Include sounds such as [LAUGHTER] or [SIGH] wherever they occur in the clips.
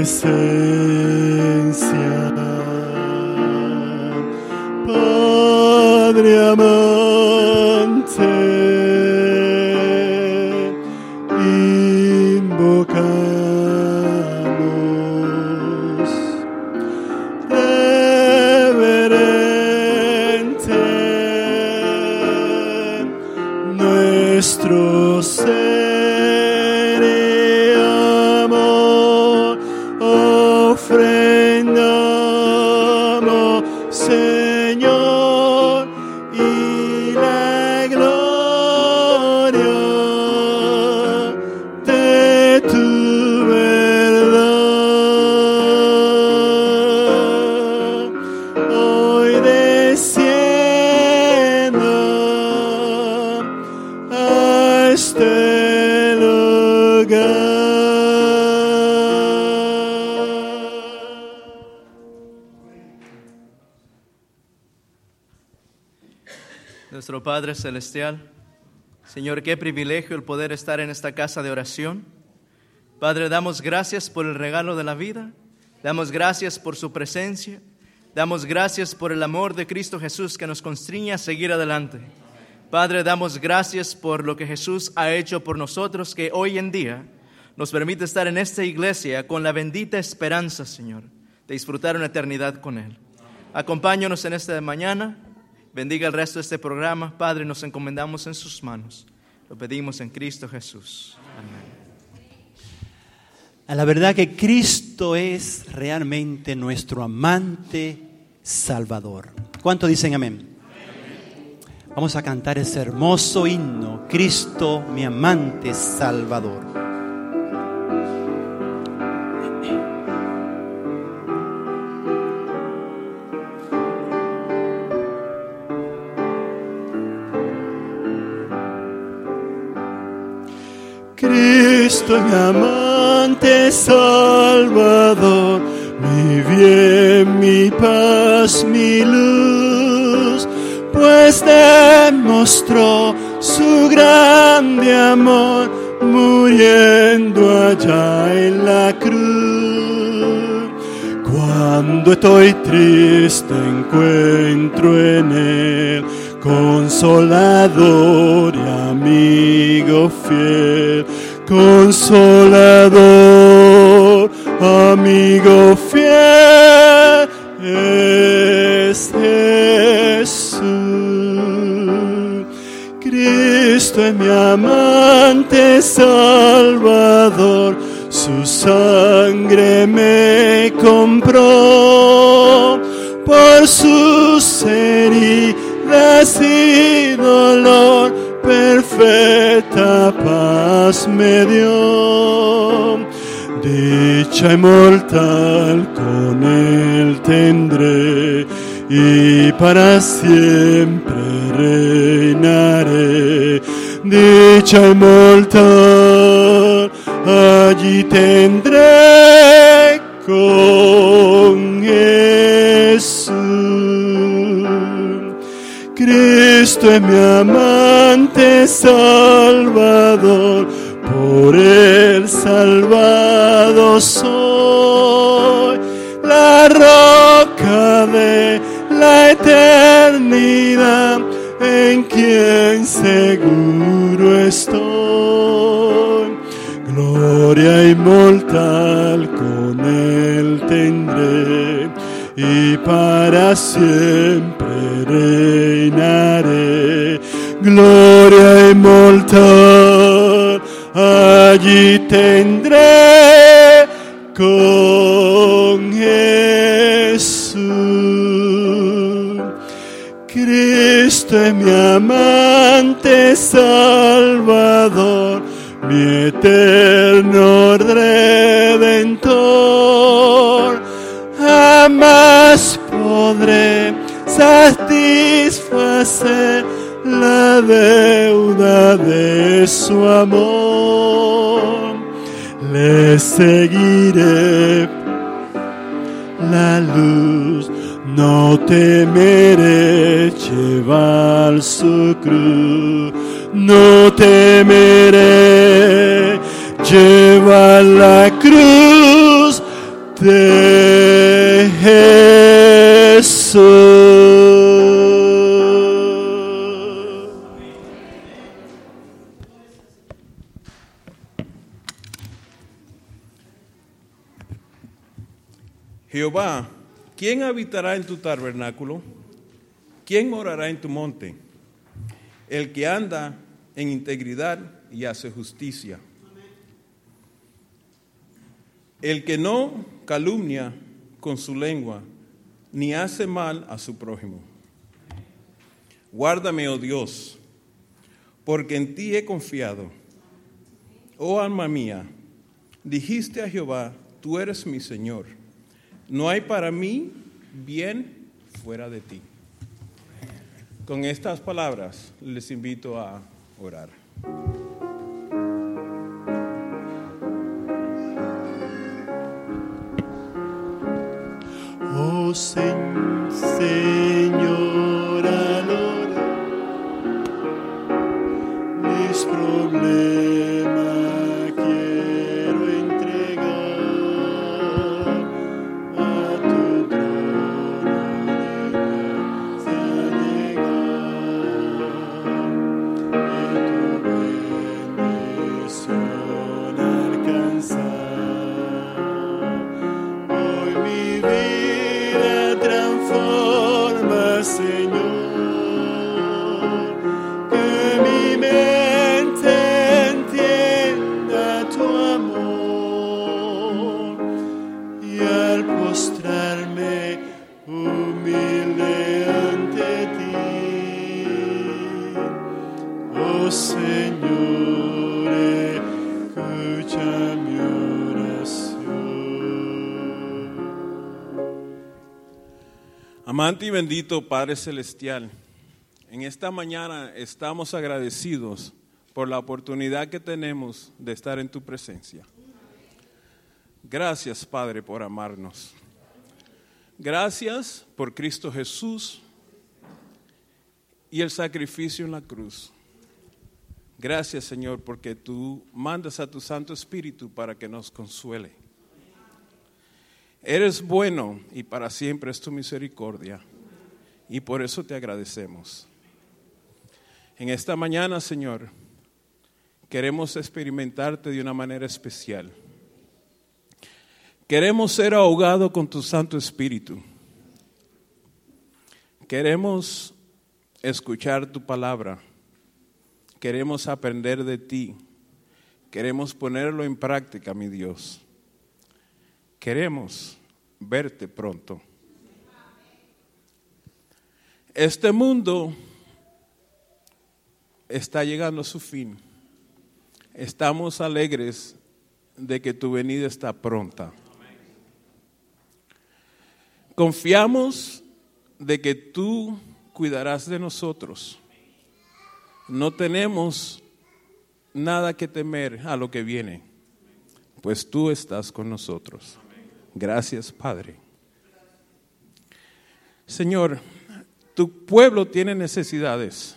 presencia. Celestial, Señor, qué privilegio el poder estar en esta casa de oración. Padre, damos gracias por el regalo de la vida, damos gracias por su presencia, damos gracias por el amor de Cristo Jesús que nos constriña a seguir adelante. Padre, damos gracias por lo que Jesús ha hecho por nosotros, que hoy en día nos permite estar en esta iglesia con la bendita esperanza, Señor, de disfrutar una eternidad con Él. Acompáñanos en esta mañana. Bendiga el resto de este programa. Padre, nos encomendamos en sus manos. Lo pedimos en Cristo Jesús. Amén. A la verdad que Cristo es realmente nuestro amante Salvador. ¿Cuánto dicen amén? Vamos a cantar ese hermoso himno, Cristo mi amante Salvador. Cristo mi amante Salvador, mi bien, mi paz, mi luz, pues demostró su grande amor muriendo allá en la cruz. Cuando estoy triste encuentro en él consolador y amigo fiel, consolador, amigo fiel es Jesús. Cristo es mi amante Salvador, su sangre me compró por sus heridas y perfecta paz me dio. Dicha inmortal con él tendré y para siempre reinaré. Dicha inmortal allí tendré con Jesús. Cristo es mi amante Salvador, por él salvado soy, la roca de la eternidad, en quien seguro estoy. Gloria inmortal con él tendré y para siempre reinaré. Gloria inmortal allí tendré con Jesús. Cristo es mi amante Salvador, mi eterno redentor. Jamás podré satisfacer la deuda de su amor. Le seguiré la luz, no temeré llevar su cruz, no temeré llevar la cruz de Jesús. Jehová, ¿quién habitará en tu tabernáculo? ¿Quién morará en tu monte? El que anda en integridad y hace justicia. El que no calumnia con su lengua, ni hace mal a su prójimo. Guárdame, oh Dios, porque en ti he confiado. Oh alma mía, dijiste a Jehová, tú eres mi Señor. No hay para mí bien fuera de ti. Con estas palabras les invito a orar. Oh Señor, Amante y bendito Padre Celestial, en esta mañana estamos agradecidos por la oportunidad que tenemos de estar en tu presencia. Gracias Padre por amarnos. Gracias por Cristo Jesús y el sacrificio en la cruz. Gracias Señor porque tú mandas a tu Santo Espíritu para que nos consuele. Eres bueno y para siempre es tu misericordia. Y por eso te agradecemos. En esta mañana, Señor, queremos experimentarte de una manera especial. Queremos ser ahogados con tu Santo Espíritu. Queremos escuchar tu palabra. Queremos aprender de ti. Queremos ponerlo en práctica, mi Dios. Queremos verte pronto. Este mundo está llegando a su fin. Estamos alegres de que tu venida está pronta. Confiamos de que tú cuidarás de nosotros. No tenemos nada que temer a lo que viene, pues tú estás con nosotros. Gracias, Padre. Señor, tu pueblo tiene necesidades.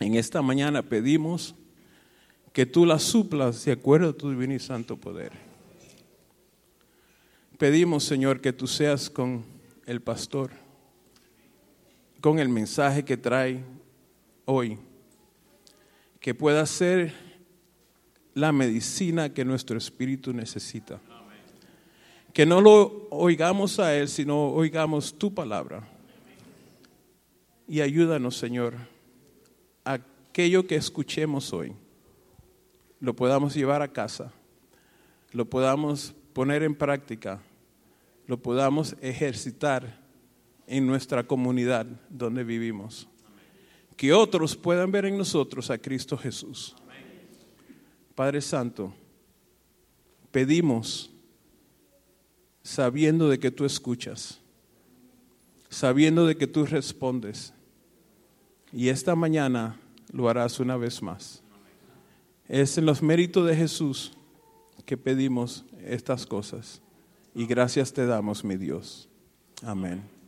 En esta mañana pedimos que tú las suplas de acuerdo a tu divino y santo poder. Pedimos, Señor, que tú seas con el pastor, con el mensaje que trae hoy, que pueda ser la medicina que nuestro espíritu necesita. Que no lo oigamos a Él, sino oigamos tu palabra. Y ayúdanos, Señor, a aquello que escuchemos hoy, lo podamos llevar a casa, lo podamos poner en práctica, lo podamos ejercitar en nuestra comunidad donde vivimos. Que otros puedan ver en nosotros a Cristo Jesús. Padre Santo, pedimos sabiendo de que tú escuchas, sabiendo de que tú respondes. Y esta mañana lo harás una vez más. Es en los méritos de Jesús que pedimos estas cosas. Y gracias te damos, mi Dios. Amén.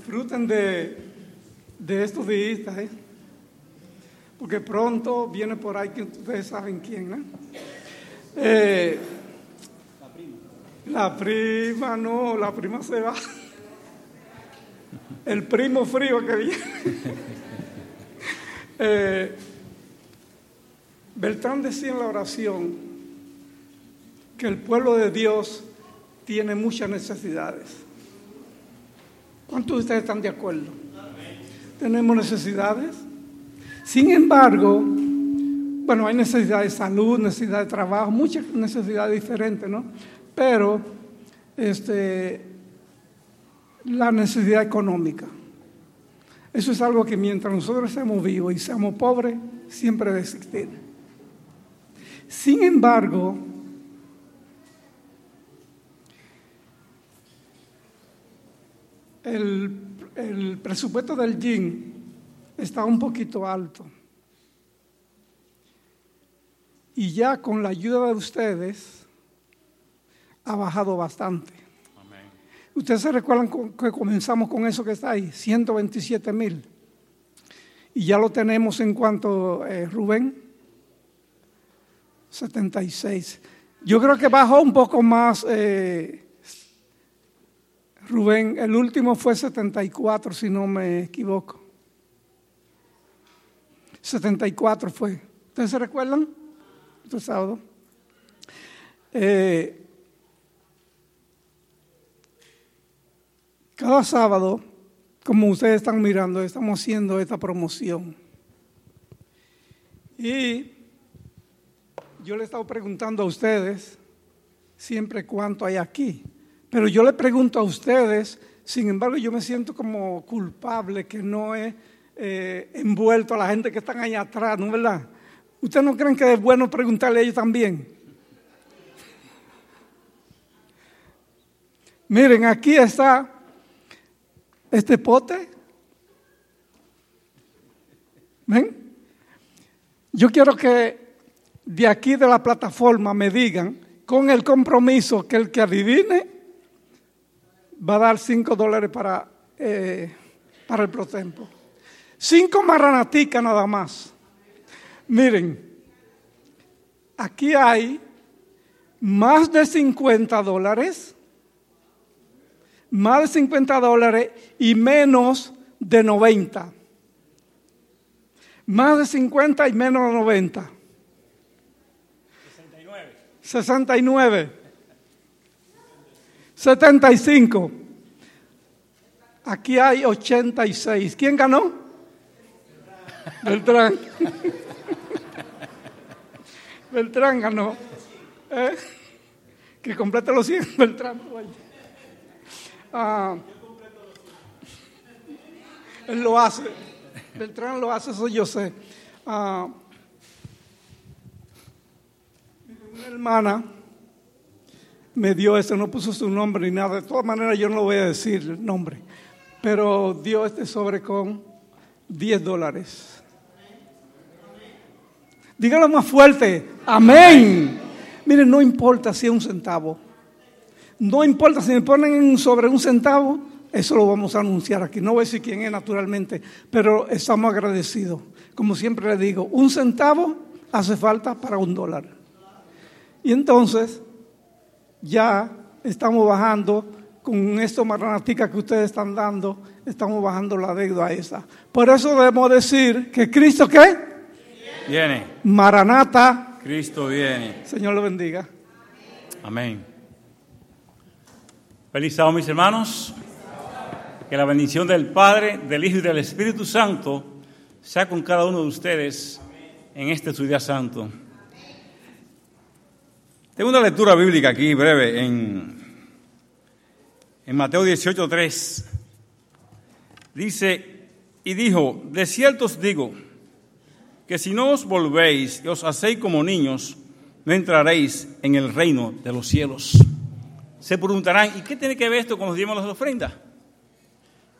Disfruten de, de estos días, ¿eh? porque pronto viene por ahí que ustedes saben quién, ¿eh? Eh, la prima, no, la prima se va. El primo frío que viene. [LAUGHS] Eh, Beltrán decía en la oración que el pueblo de Dios tiene muchas necesidades. ¿Cuántos de ustedes están de acuerdo? Tenemos necesidades. Sin embargo, bueno, hay necesidad de salud, necesidad de trabajo, muchas necesidades diferentes, ¿no? Pero este, la necesidad económica. Eso es algo que mientras nosotros seamos vivos y seamos pobres, siempre va existir. Sin embargo, el, el presupuesto del GIN está un poquito alto. Y ya con la ayuda de ustedes ha bajado bastante. Ustedes se recuerdan que comenzamos con eso que está ahí, 127 mil. Y ya lo tenemos en cuanto, eh, Rubén, 76. Yo creo que bajó un poco más, eh, Rubén, el último fue 74, si no me equivoco. 74 fue. ¿Ustedes se recuerdan? Este sábado. Eh, cada sábado, como ustedes están mirando, estamos haciendo esta promoción. Y yo le he estado preguntando a ustedes siempre cuánto hay aquí. Pero yo le pregunto a ustedes, sin embargo, yo me siento como culpable que no he eh, envuelto a la gente que están ahí atrás, ¿no es verdad? ¿Ustedes no creen que es bueno preguntarle a ellos también? Miren, aquí está este pote. ¿Ven? Yo quiero que de aquí de la plataforma me digan, con el compromiso que el que adivine va a dar cinco dólares para, eh, para el protempo. Cinco marranaticas nada más. Miren, aquí hay más de 50 dólares, más de 50 dólares y menos de 90. Más de 50 y menos de 90. 69. 69. 75. Aquí hay 86. ¿Quién ganó? Beltrán. [LAUGHS] Beltrán ganó. ¿Eh? Que complete los 100, Beltrán. Ah, él lo hace. Beltrán lo hace, eso yo sé. Ah, una hermana me dio eso, no puso su nombre ni nada. De todas maneras, yo no lo voy a decir el nombre. Pero dio este sobre con 10 dólares. Dígalo más fuerte. Amén. Miren, no importa si es un centavo. No importa si me ponen sobre un centavo, eso lo vamos a anunciar aquí. No voy a decir quién es naturalmente, pero estamos agradecidos. Como siempre le digo, un centavo hace falta para un dólar. Y entonces, ya estamos bajando con esto marranatica que ustedes están dando, estamos bajando la deuda esa. Por eso debemos decir que Cristo, ¿qué? Viene. Maranata. Cristo viene. Señor lo bendiga. Amén. Feliz sábado, mis hermanos. Que la bendición del Padre, del Hijo y del Espíritu Santo sea con cada uno de ustedes en este su día santo. Tengo una lectura bíblica aquí breve en, en Mateo 18:3. Dice, y dijo, de cierto os digo, que si no os volvéis y os hacéis como niños, no entraréis en el reino de los cielos. Se preguntarán, ¿y qué tiene que ver esto con los diezmos de las ofrendas?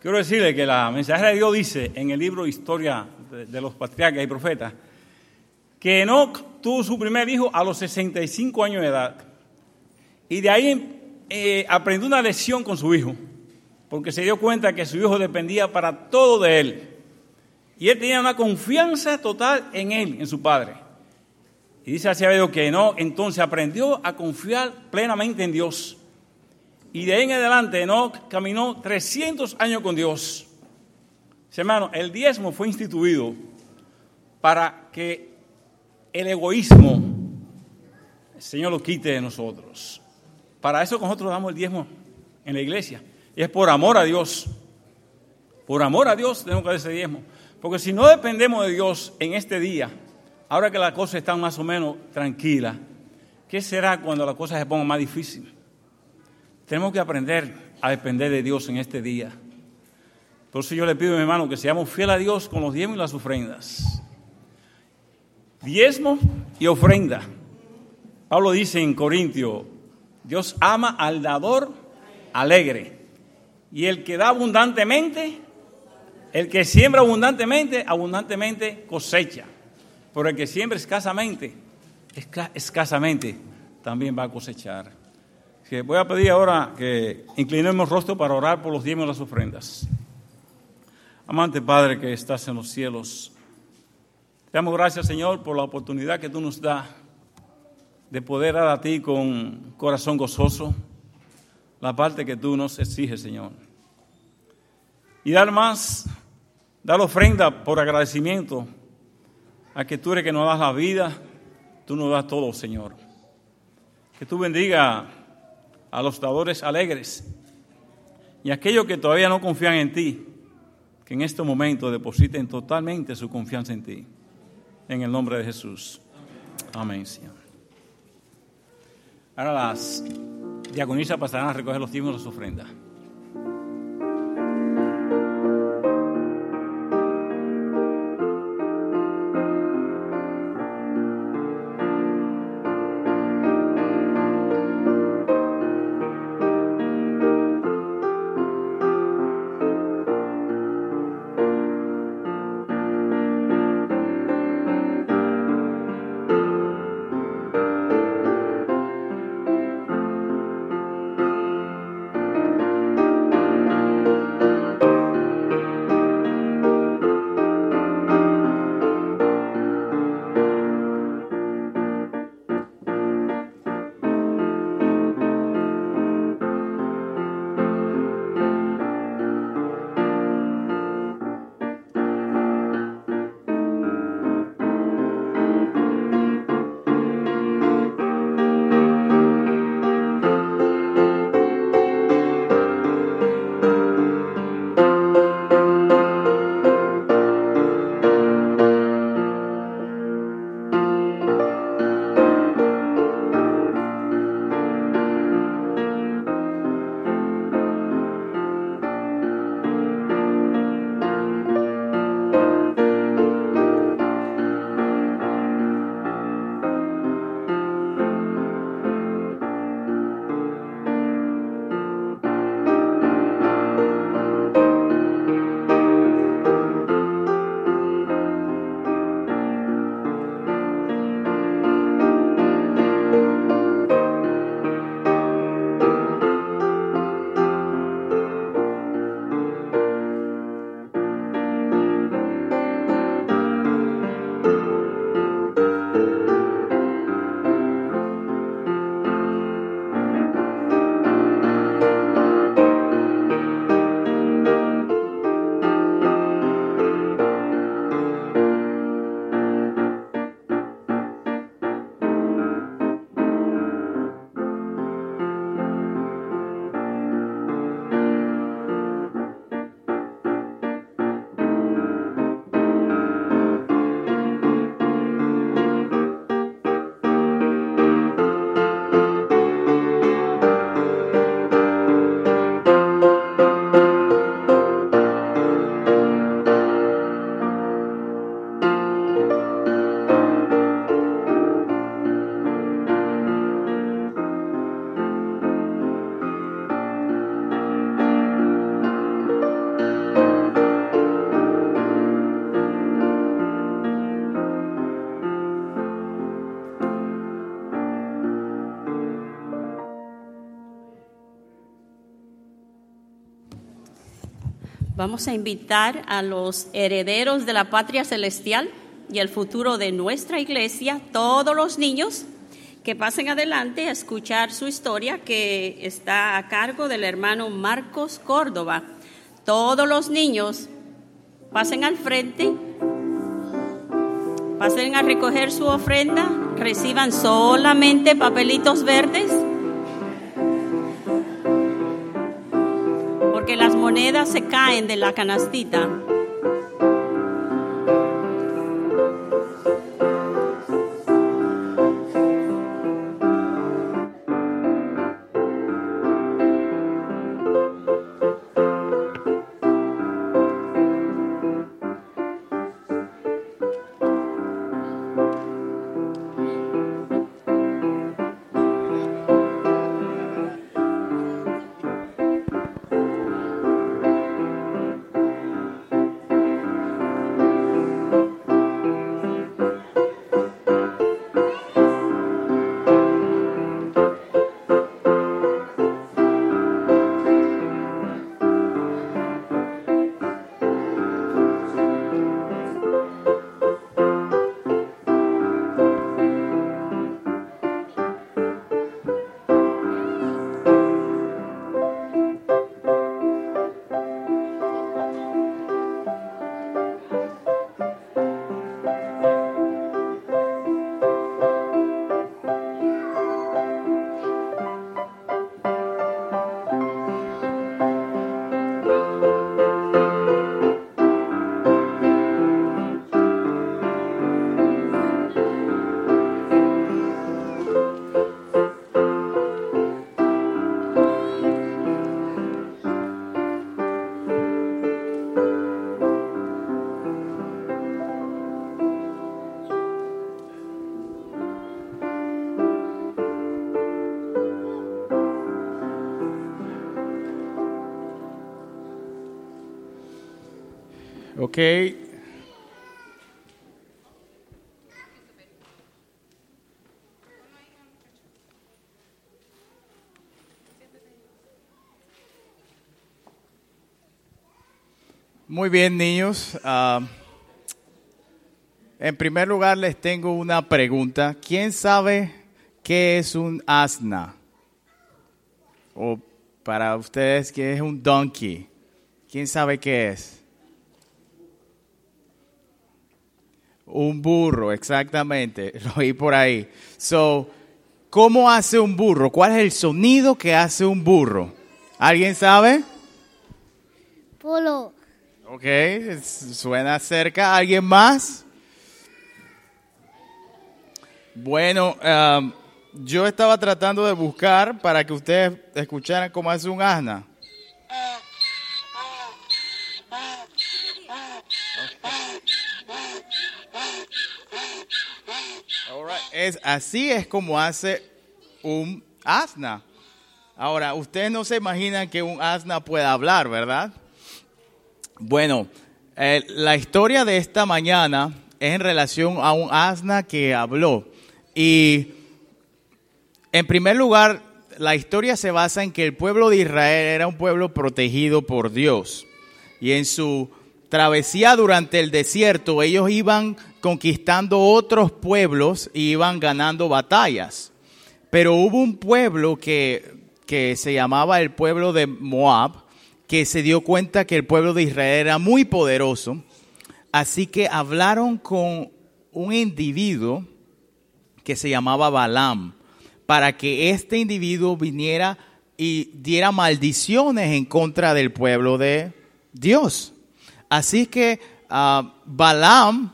Quiero decirle que la mensajera de Dios dice en el libro Historia de los Patriarcas y Profetas que Enoch tuvo su primer hijo a los 65 años de edad. Y de ahí eh, aprendió una lección con su hijo, porque se dio cuenta que su hijo dependía para todo de él. Y él tenía una confianza total en él, en su padre. Y dice así que no, entonces aprendió a confiar plenamente en Dios. Y de ahí en adelante Enoch caminó 300 años con Dios. Hermano, el diezmo fue instituido para que el egoísmo el Señor lo quite de nosotros. Para eso nosotros damos el diezmo en la iglesia. Y es por amor a Dios. Por amor a Dios tenemos que dar ese diezmo. Porque si no dependemos de Dios en este día, ahora que la cosa está más o menos tranquila, ¿qué será cuando la cosa se ponga más difícil? Tenemos que aprender a depender de Dios en este día. Por eso yo le pido mi hermano que seamos fieles a Dios con los diezmos y las ofrendas. Diezmo y ofrenda. Pablo dice en Corintio, Dios ama al dador alegre. Y el que da abundantemente, el que siembra abundantemente, abundantemente cosecha. Pero el que siembra escasamente, escasamente también va a cosechar. voy a pedir ahora que inclinemos rostro para orar por los diezmos y las ofrendas. Amante Padre que estás en los cielos, damos gracias Señor por la oportunidad que tú nos das de poder dar a ti con corazón gozoso la parte que tú nos exiges Señor. Y dar más, dar ofrenda por agradecimiento a que tú eres que nos das la vida, tú nos das todo Señor. Que tú bendiga a los dadores alegres y a aquellos que todavía no confían en ti que en este momento depositen totalmente su confianza en ti. En el nombre de Jesús. Amén. Ahora las diaconisas pasarán a recoger los tiempos de su ofrenda. Vamos a invitar a los herederos de la patria celestial y el futuro de nuestra iglesia, todos los niños, que pasen adelante a escuchar su historia que está a cargo del hermano Marcos Córdoba. Todos los niños pasen al frente, pasen a recoger su ofrenda, reciban solamente papelitos verdes. Monedas se caen de la canastita. Ok. Muy bien, niños. Ah, en primer lugar, les tengo una pregunta. ¿Quién sabe qué es un asna? O para ustedes, ¿qué es un donkey? ¿Quién sabe qué es? Un burro, exactamente. [LAUGHS] Lo oí por ahí. So, ¿cómo hace un burro? ¿Cuál es el sonido que hace un burro? ¿Alguien sabe? Polo. Ok, suena cerca. ¿Alguien más? Bueno, um, yo estaba tratando de buscar para que ustedes escucharan cómo hace un asna. All Es, así es como hace un asna. Ahora, ustedes no se imaginan que un asna pueda hablar, ¿verdad? Bueno, eh, la historia de esta mañana es en relación a un asna que habló. Y en primer lugar, la historia se basa en que el pueblo de Israel era un pueblo protegido por Dios. Y en su travesía durante el desierto, ellos iban conquistando otros pueblos y iban ganando batallas. Pero hubo un pueblo que, que se llamaba el pueblo de Moab, que se dio cuenta que el pueblo de Israel era muy poderoso. Así que hablaron con un individuo que se llamaba Balaam, para que este individuo viniera y diera maldiciones en contra del pueblo de Dios. Así que ah, Balaam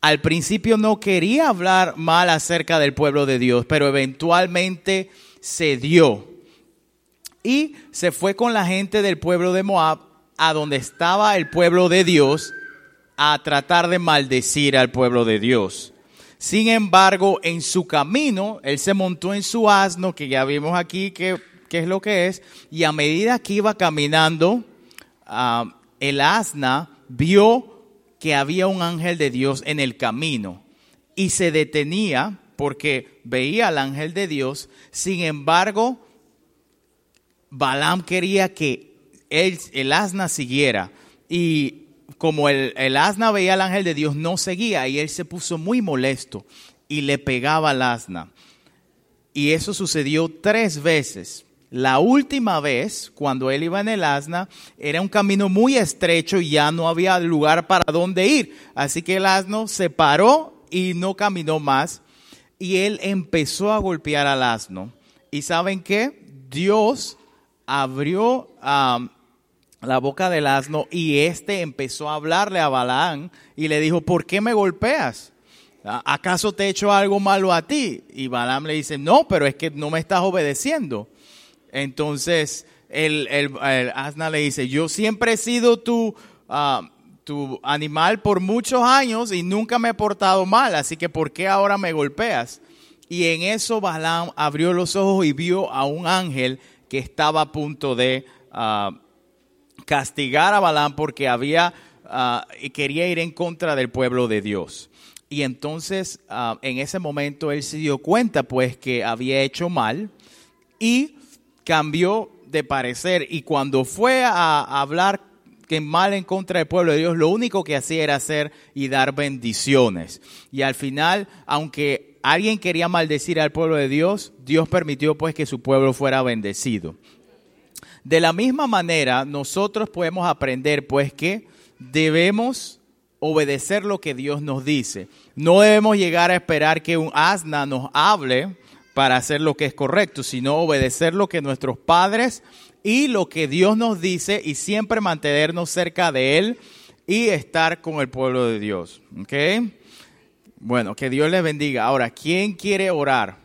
al principio no quería hablar mal acerca del pueblo de Dios, pero eventualmente se dio. Y se fue con la gente del pueblo de Moab a donde estaba el pueblo de Dios a tratar de maldecir al pueblo de Dios. Sin embargo, en su camino, él se montó en su asno, que ya vimos aquí que es lo que es, y a medida que iba caminando, ah, el asna vio que había un ángel de Dios en el camino y se detenía porque veía al ángel de Dios. Sin embargo, Balaam quería que él, el asna siguiera. y como el, el asna veía al ángel de Dios, no seguía y él se puso muy molesto y le pegaba al asna. Y eso sucedió tres veces. La última vez, cuando él iba en el asna, era un camino muy estrecho y ya no había lugar para dónde ir. Así que el asno se paró y no caminó más. Y él empezó a golpear al asno. ¿Y saben qué? Dios abrió la boca del asno y este empezó a hablarle a Balaán y le dijo, ¿por qué me golpeas? ¿Acaso te he hecho algo malo a ti? Y Balaam le dice, no, pero es que no me estás obedeciendo. Entonces el, asna le dice, yo siempre he sido tu, ah, tu animal por muchos años y nunca me he portado mal, así que ¿por qué ahora me golpeas? Y en eso Balaam abrió los ojos y vio a un ángel que estaba a punto de ah, castigar a Balaam porque había y quería ir en contra del pueblo de Dios. Y entonces en ese momento él se dio cuenta pues que había hecho mal y cambió de parecer y cuando fue a hablar que mal en contra del pueblo de Dios, lo único que hacía era hacer y dar bendiciones. Y al final, aunque alguien quería maldecir al pueblo de Dios, Dios permitió pues que su pueblo fuera bendecido. De la misma manera, nosotros podemos aprender pues que debemos obedecer lo que Dios nos dice. No debemos llegar a esperar que un asna nos hable para hacer lo que es correcto, sino obedecer lo que nuestros padres y lo que Dios nos dice y siempre mantenernos cerca de Él y estar con el pueblo de Dios. ¿Ok? Bueno, que Dios les bendiga. Ahora, ¿quién quiere orar?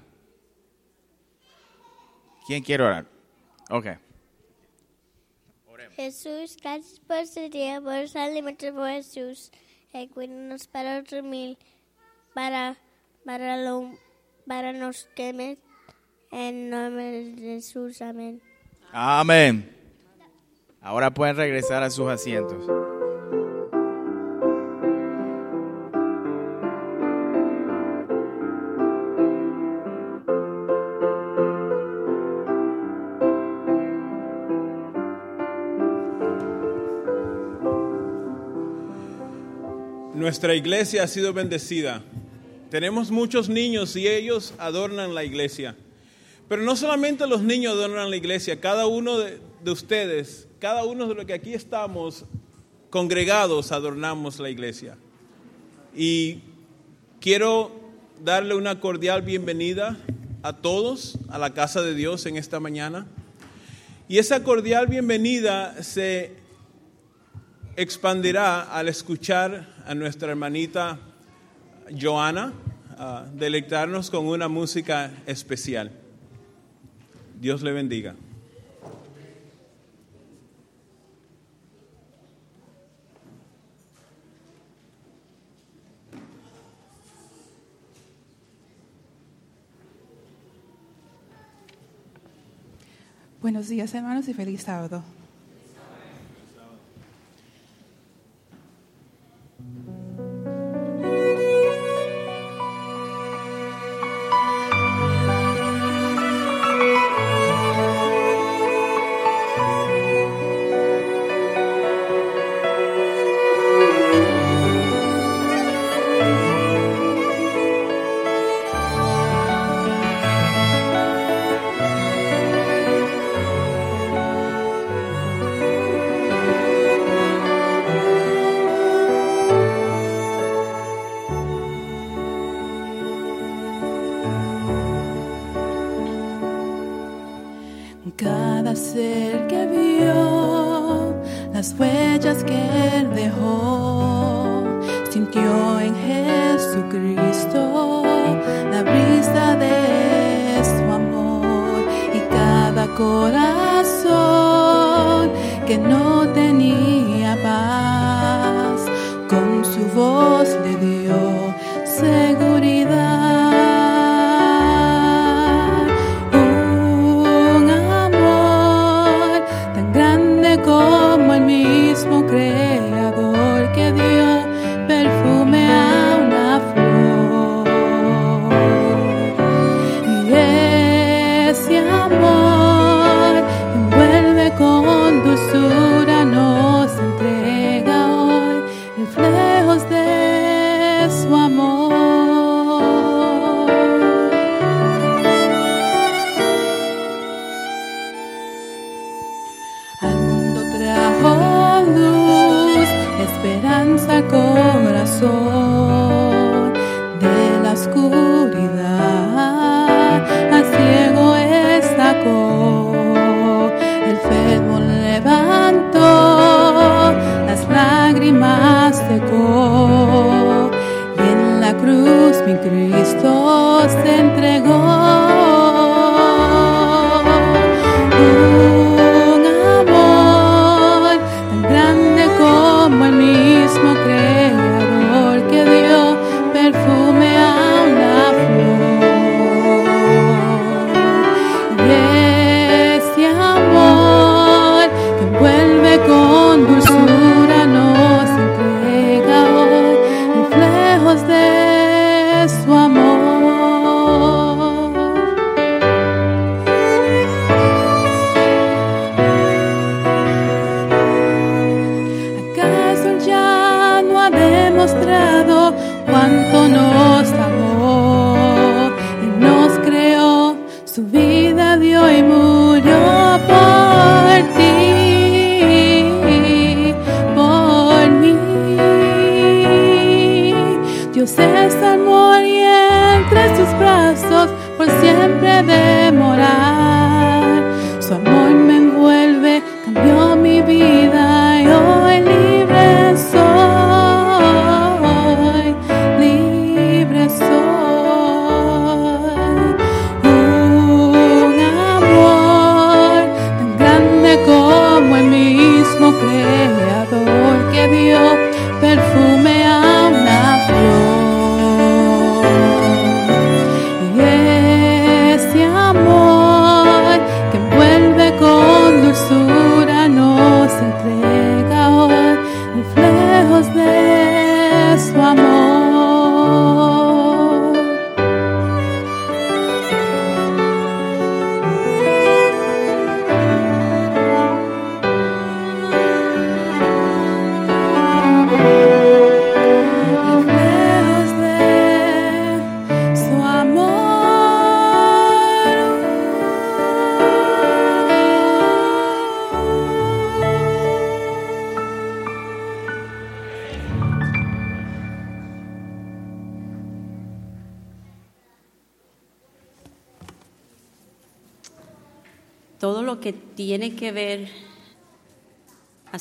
¿Quién quiere orar? Ok. Jesús, gracias por este día, por los por Jesús. Para otro mil, para, para lo para nos queme. En nombre de Jesús, amén. Amén. Ahora pueden regresar a sus asientos. Nuestra iglesia ha sido bendecida tenemos muchos niños y ellos adornan la iglesia. Pero no solamente los niños adornan la iglesia, cada uno de, ustedes, cada uno de los que aquí estamos congregados adornamos la iglesia. Y quiero darle una cordial bienvenida a todos a la casa de Dios en esta mañana. Y esa cordial bienvenida se expandirá al escuchar a nuestra hermanita Joana a deleitarnos con una música especial. Dios le bendiga. Buenos días hermanos y feliz sábado.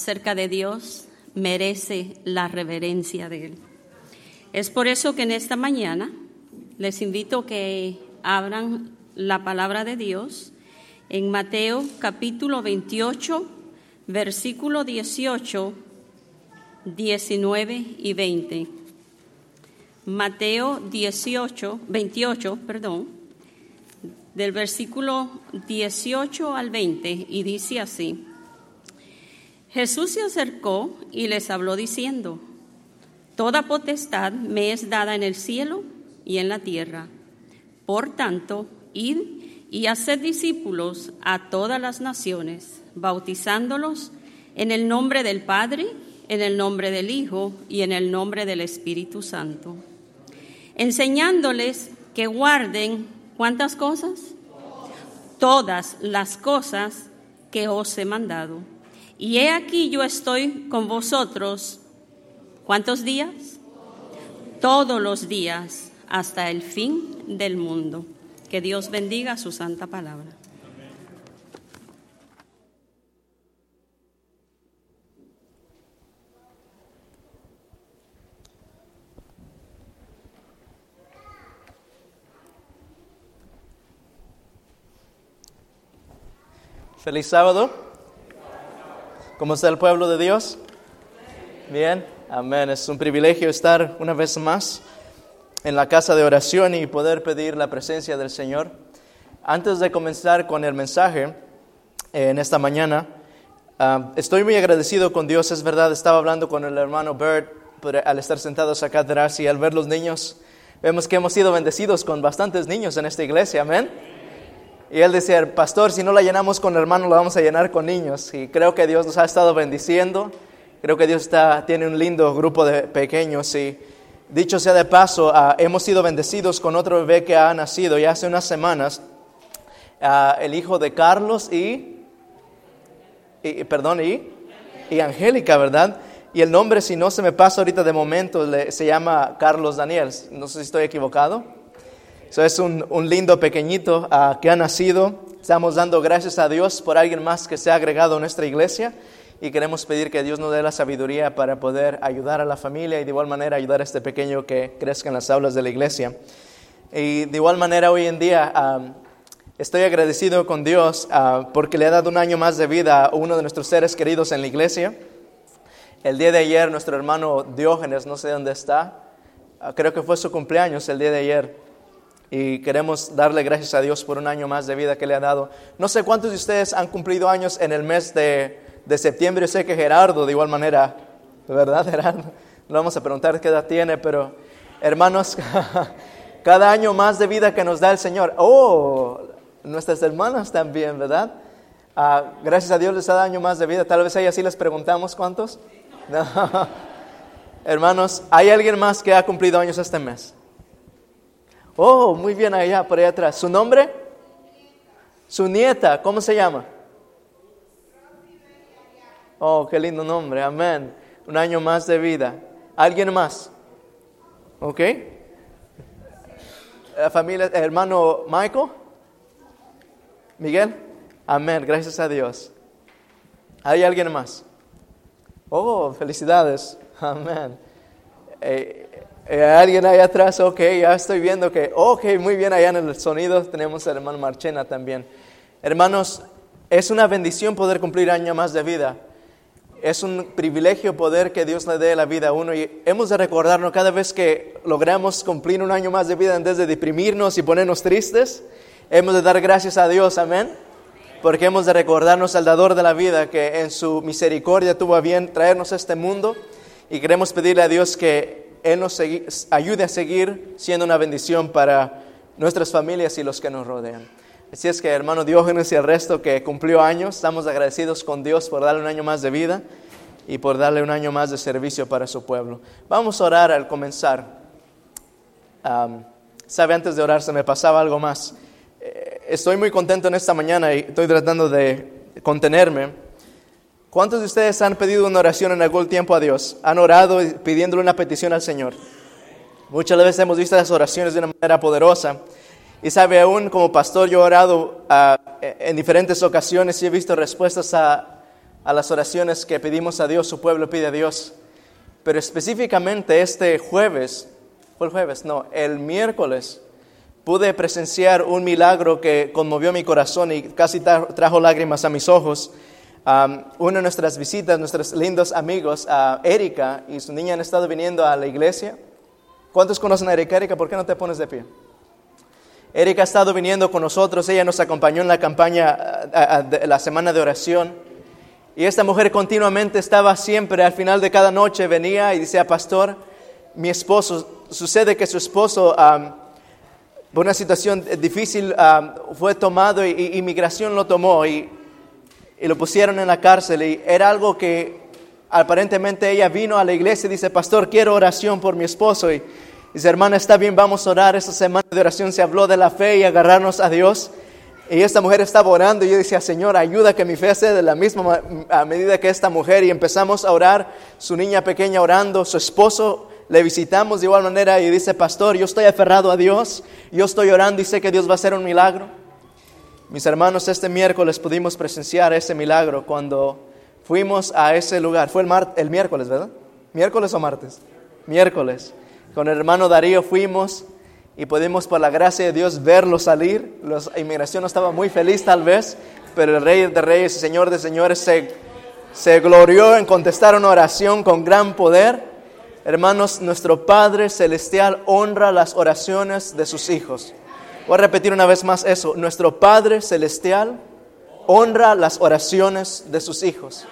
Acerca de Dios merece la reverencia de Él. Es por eso que en esta mañana les invito que abran la palabra de Dios en Mateo capítulo 28, versículo 18, 19 y 20. Mateo 18, 28, perdón, del versículo 18 al 20 y dice así. Jesús se acercó y les habló diciendo, Toda potestad me es dada en el cielo y en la tierra. Por tanto, id y haced discípulos a todas las naciones, bautizándolos en el nombre del Padre, en el nombre del Hijo y en el nombre del Espíritu Santo, enseñándoles que guarden cuántas cosas? Todas las cosas que os he mandado. Y he aquí yo estoy con vosotros, ¿cuántos días? Todos los días hasta el fin del mundo. Que Dios bendiga su santa palabra. Feliz sábado. ¿Cómo está el pueblo de Dios? Bien, amén. Es un privilegio estar una vez más en la casa de oración y poder pedir la presencia del Señor. Antes de comenzar con el mensaje eh, en esta mañana, ah, estoy muy agradecido con Dios. Es verdad, estaba hablando con el hermano Bert al estar sentados acá atrás y al ver los niños, vemos que hemos sido bendecidos con bastantes niños en esta iglesia. Amén. Y él decía, pastor, si no la llenamos con hermanos, la vamos a llenar con niños. Y creo que Dios nos ha estado bendiciendo. Creo que Dios está, tiene un lindo grupo de pequeños. Y dicho sea de paso, ah, hemos sido bendecidos con otro bebé que ha nacido ya hace unas semanas. Ah, el hijo de Carlos y, y- perdón, y, y Angélica, ¿verdad? Y el nombre, si no se me pasa ahorita de momento, le- se llama Carlos Daniel. No sé si estoy equivocado. So, es un, un lindo pequeñito ah, que ha nacido. Estamos dando gracias a Dios por alguien más que se ha agregado a nuestra iglesia y queremos pedir que Dios nos dé la sabiduría para poder ayudar a la familia y de igual manera ayudar a este pequeño que crezca en las aulas de la iglesia. Y de igual manera hoy en día ah, estoy agradecido con Dios ah, porque le ha dado un año más de vida a uno de nuestros seres queridos en la iglesia. El día de ayer nuestro hermano Diógenes, no sé dónde está, creo que fue su cumpleaños el día de ayer. Y queremos darle gracias a Dios por un año más de vida que le ha dado. No sé cuántos de ustedes han cumplido años en el mes de, de septiembre. Sé que Gerardo, de igual manera, ¿verdad, Gerardo? No vamos a preguntar qué edad tiene, pero hermanos, [LAUGHS] cada año más de vida que nos da el Señor. Oh, nuestras hermanas también, ¿verdad? Ah, gracias a Dios les da año más de vida. Tal vez a ellas sí les preguntamos cuántos. [LAUGHS] No. Hermanos, ¿hay alguien más que ha cumplido años este mes? Oh, muy bien allá, por allá atrás. ¿Su nombre? Su nieta, ¿cómo se llama? Oh, qué lindo nombre, amén. Un año más de vida. ¿Alguien más? ¿Ok? La familia, hermano Michael? ¿Miguel? Amén, gracias a Dios. ¿Hay alguien más? Oh, felicidades. Amén. Eh, ¿Alguien ahí atrás? Ok, ya estoy viendo que, ok, muy bien, allá en el sonido tenemos al hermano Marchena también. Hermanos, es una bendición poder cumplir año más de vida. Es un privilegio poder que Dios le dé la vida a uno y hemos de recordarnos cada vez que logramos cumplir un año más de vida en vez de deprimirnos y ponernos tristes, hemos de dar gracias a Dios, amén. Porque hemos de recordarnos al dador de la vida que en su misericordia tuvo a bien traernos a este mundo y queremos pedirle a Dios que Él nos ayude a seguir siendo una bendición para nuestras familias y los que nos rodean. Así es que hermano Diógenes y el resto que cumplió años, estamos agradecidos con Dios por darle un año más de vida y por darle un año más de servicio para su pueblo. Vamos a orar al comenzar. Am, Sabe, antes de orar se me pasaba algo más. Eh, Estoy muy contento en esta mañana y estoy tratando de contenerme. ¿Cuántos de ustedes han pedido una oración en algún tiempo a Dios? ¿Han orado pidiéndole una petición al Señor? Muchas veces hemos visto las oraciones de una manera poderosa. Y sabe, aún como pastor yo he orado ah, en diferentes ocasiones y he visto respuestas a, a las oraciones que pedimos a Dios, su pueblo pide a Dios. Pero específicamente este jueves, ¿fue el jueves? No, el miércoles pude presenciar un milagro que conmovió mi corazón y casi tra- trajo lágrimas a mis ojos. Una de nuestras visitas, nuestros lindos amigos, a Erika y su niña han estado viniendo a la iglesia. ¿Cuántos conocen a Erika? Erika, ¿por qué no te pones de pie? Erika ha estado viniendo con nosotros, ella nos acompañó en la campaña, de la semana de oración. Y esta mujer continuamente estaba siempre, al final de cada noche venía y decía, pastor, mi esposo, sucede que su esposo, por una situación difícil, fue tomado y, y inmigración lo tomó y, y lo pusieron en la cárcel. Y era algo que aparentemente ella vino a la iglesia y dice, pastor, quiero oración por mi esposo. Y dice, hermana, está bien, vamos a orar. Esta semana de oración se habló de la fe y agarrarnos a Dios. Y esta mujer estaba orando y yo decía, Señor, ayuda que mi fe sea de la misma ma- a medida que esta mujer. Y empezamos a orar, su niña pequeña orando, su esposo le visitamos de igual manera y dice, pastor, yo estoy aferrado a Dios, yo estoy orando y sé que Dios va a hacer un milagro. Mis hermanos, este miércoles pudimos presenciar ese milagro cuando fuimos a ese lugar. Fue el, mar- el miércoles, ¿verdad? ¿Miércoles o martes? Miércoles. Con el hermano Darío fuimos y pudimos por la gracia de Dios verlo salir. La inmigración no estaba muy feliz tal vez, pero el Rey de Reyes y Señor de Señores se, se glorió en contestar una oración con gran poder. Hermanos, nuestro Padre Celestial honra las oraciones de sus hijos. Voy a repetir una vez más eso. Nuestro Padre Celestial honra las oraciones de sus hijos.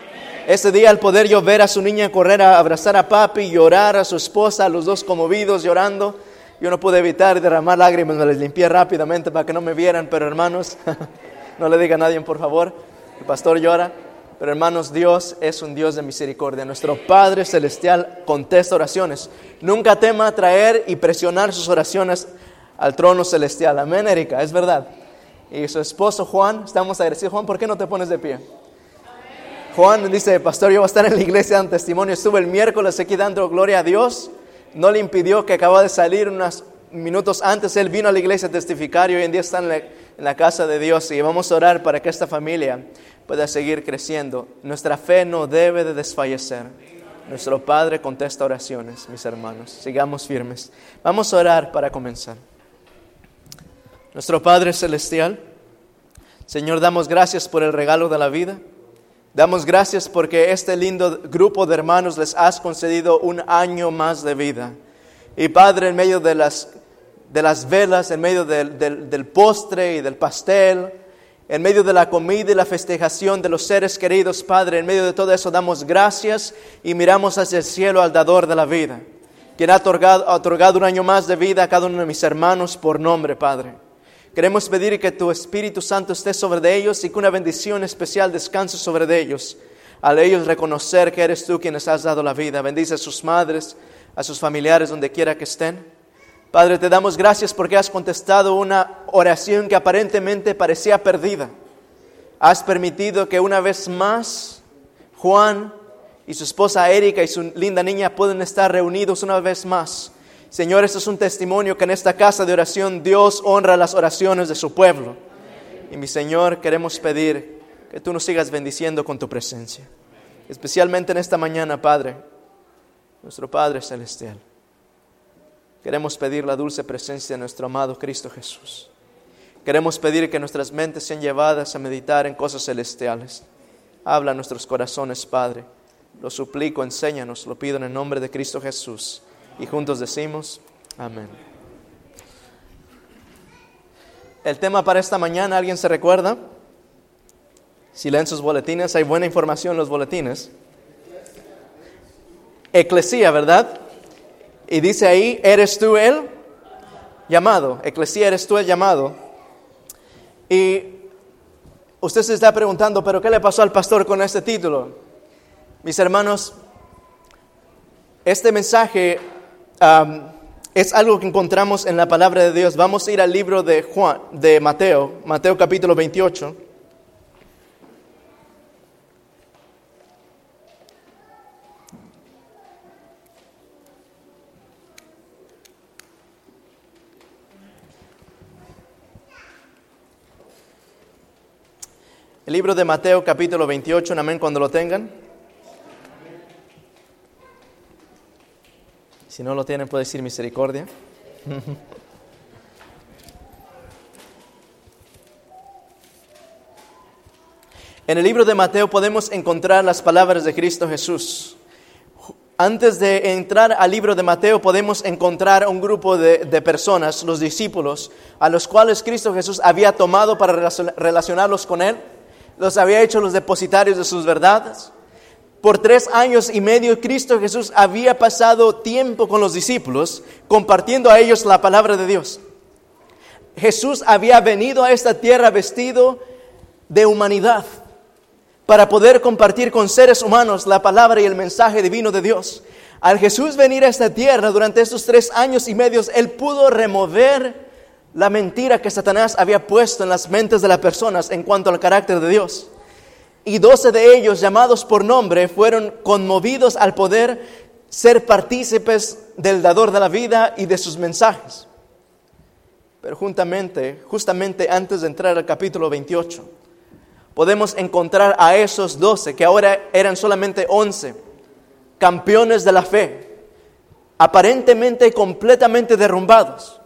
Ese día al poder yo ver a su niña correr a abrazar a papi, llorar a su esposa, a los dos conmovidos llorando, yo no pude evitar derramar lágrimas, me las limpié rápidamente para que no me vieran, pero hermanos, [LAUGHS] no le diga a nadie por favor, el pastor llora, pero hermanos, Dios es un Dios de misericordia. Nuestro Padre Celestial contesta oraciones. Nunca tema traer y presionar sus oraciones al trono celestial. Amén, Erika, es verdad. Y su esposo Juan, estamos agradecidos. Juan, ¿por qué no te pones de pie? Juan dice, pastor, yo voy a estar en la iglesia dando testimonio. Estuve el miércoles aquí dando gloria a Dios. No le impidió que acaba de salir unos minutos antes. Él vino a la iglesia a testificar y hoy en día está en la, en la casa de Dios. Y vamos a orar para que esta familia pueda seguir creciendo. Nuestra fe no debe de desfallecer. Nuestro Padre contesta oraciones, mis hermanos. Sigamos firmes. Vamos a orar para comenzar. Nuestro Padre Celestial, Señor, damos gracias por el regalo de la vida. Damos gracias porque este lindo grupo de hermanos les has concedido un año más de vida. Y Padre, en medio de las, de las velas, en medio del, del, postre y del pastel, en medio de la comida y la festejación de los seres queridos, Padre, en medio de todo eso damos gracias y miramos hacia el cielo al dador de la vida, quien ha otorgado, ha otorgado un año más de vida a cada uno de mis hermanos por nombre, Padre. Queremos pedir que tu Espíritu Santo esté sobre ellos y que una bendición especial descanse sobre ellos, al ellos reconocer que eres tú quien les has dado la vida. Bendice a sus madres, a sus familiares, donde quiera que estén. Padre, te damos gracias porque has contestado una oración que aparentemente parecía perdida. Has permitido que una vez más Juan y su esposa Erika y su linda niña puedan estar reunidos una vez más. Señor, esto es un testimonio que en esta casa de oración Dios honra las oraciones de su pueblo. Y mi Señor, queremos pedir que tú nos sigas bendiciendo con tu presencia. Especialmente en esta mañana, Padre, nuestro Padre Celestial. Queremos pedir la dulce presencia de nuestro amado Cristo Jesús. Queremos pedir que nuestras mentes sean llevadas a meditar en cosas celestiales. Habla a nuestros corazones, Padre. Lo suplico, enséñanos, lo pido en el nombre de Cristo Jesús. Y juntos decimos, amén. El tema para esta mañana, ¿alguien se recuerda? Si leen sus boletines, hay buena información en los boletines. Eclesía, ¿verdad? Y dice ahí, eres tú el llamado. Eclesía, eres tú el llamado. Y usted se está preguntando, pero ¿qué le pasó al pastor con este título? Mis hermanos, este mensaje um, es algo que encontramos en la palabra de Dios. Vamos a ir al libro de Juan, de Mateo, Mateo capítulo 28. El libro de Mateo capítulo 28, un amén cuando lo tengan. Si no lo tienen, puede decir misericordia. En el libro de Mateo podemos encontrar las palabras de Cristo Jesús. Antes de entrar al libro de Mateo podemos encontrar un grupo de, de, personas, los discípulos, a los cuales Cristo Jesús había tomado para relacionarlos con Él los había hecho los depositarios de sus verdades. Por tres años y medio Cristo Jesús había pasado tiempo con los discípulos compartiendo a ellos la palabra de Dios. Jesús había venido a esta tierra vestido de humanidad para poder compartir con seres humanos la palabra y el mensaje divino de Dios. Al Jesús venir a esta tierra durante estos tres años y medios, Él pudo remover la mentira que Satanás había puesto en las mentes de las personas en cuanto al carácter de Dios. Y doce de ellos, llamados por nombre, fueron conmovidos al poder ser partícipes del dador de la vida y de sus mensajes. Pero juntamente, justamente antes de entrar al capítulo 28, podemos encontrar a esos doce, que ahora eran solamente once, campeones de la fe, aparentemente completamente derrumbados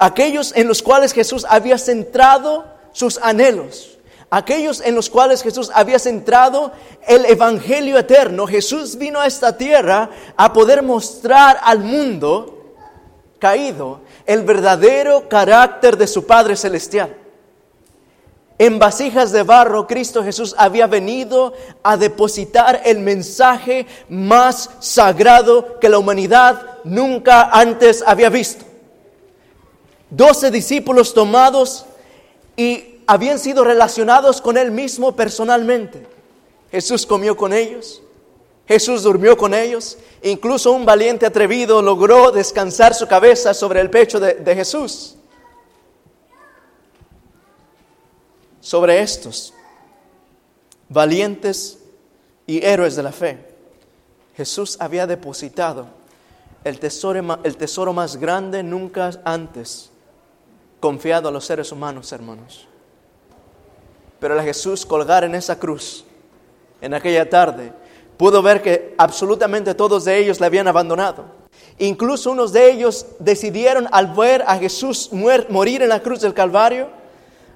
aquellos en los cuales Jesús había centrado sus anhelos, aquellos en los cuales Jesús había centrado el Evangelio eterno. Jesús vino a esta tierra a poder mostrar al mundo caído el verdadero carácter de su Padre Celestial. En vasijas de barro, Cristo Jesús había venido a depositar el mensaje más sagrado que la humanidad nunca antes había visto doce discípulos tomados y habían sido relacionados con él mismo personalmente. Jesús comió con ellos, Jesús durmió con ellos, incluso un valiente atrevido logró descansar su cabeza sobre el pecho de, Jesús. Sobre estos valientes y héroes de la fe, Jesús había depositado el tesoro, el tesoro más grande nunca antes confiado a los seres humanos, hermanos. Pero al Jesús colgar en esa cruz, en aquella tarde, pudo ver que absolutamente todos de ellos le habían abandonado. Incluso unos de ellos decidieron al ver a Jesús morir en la cruz del Calvario,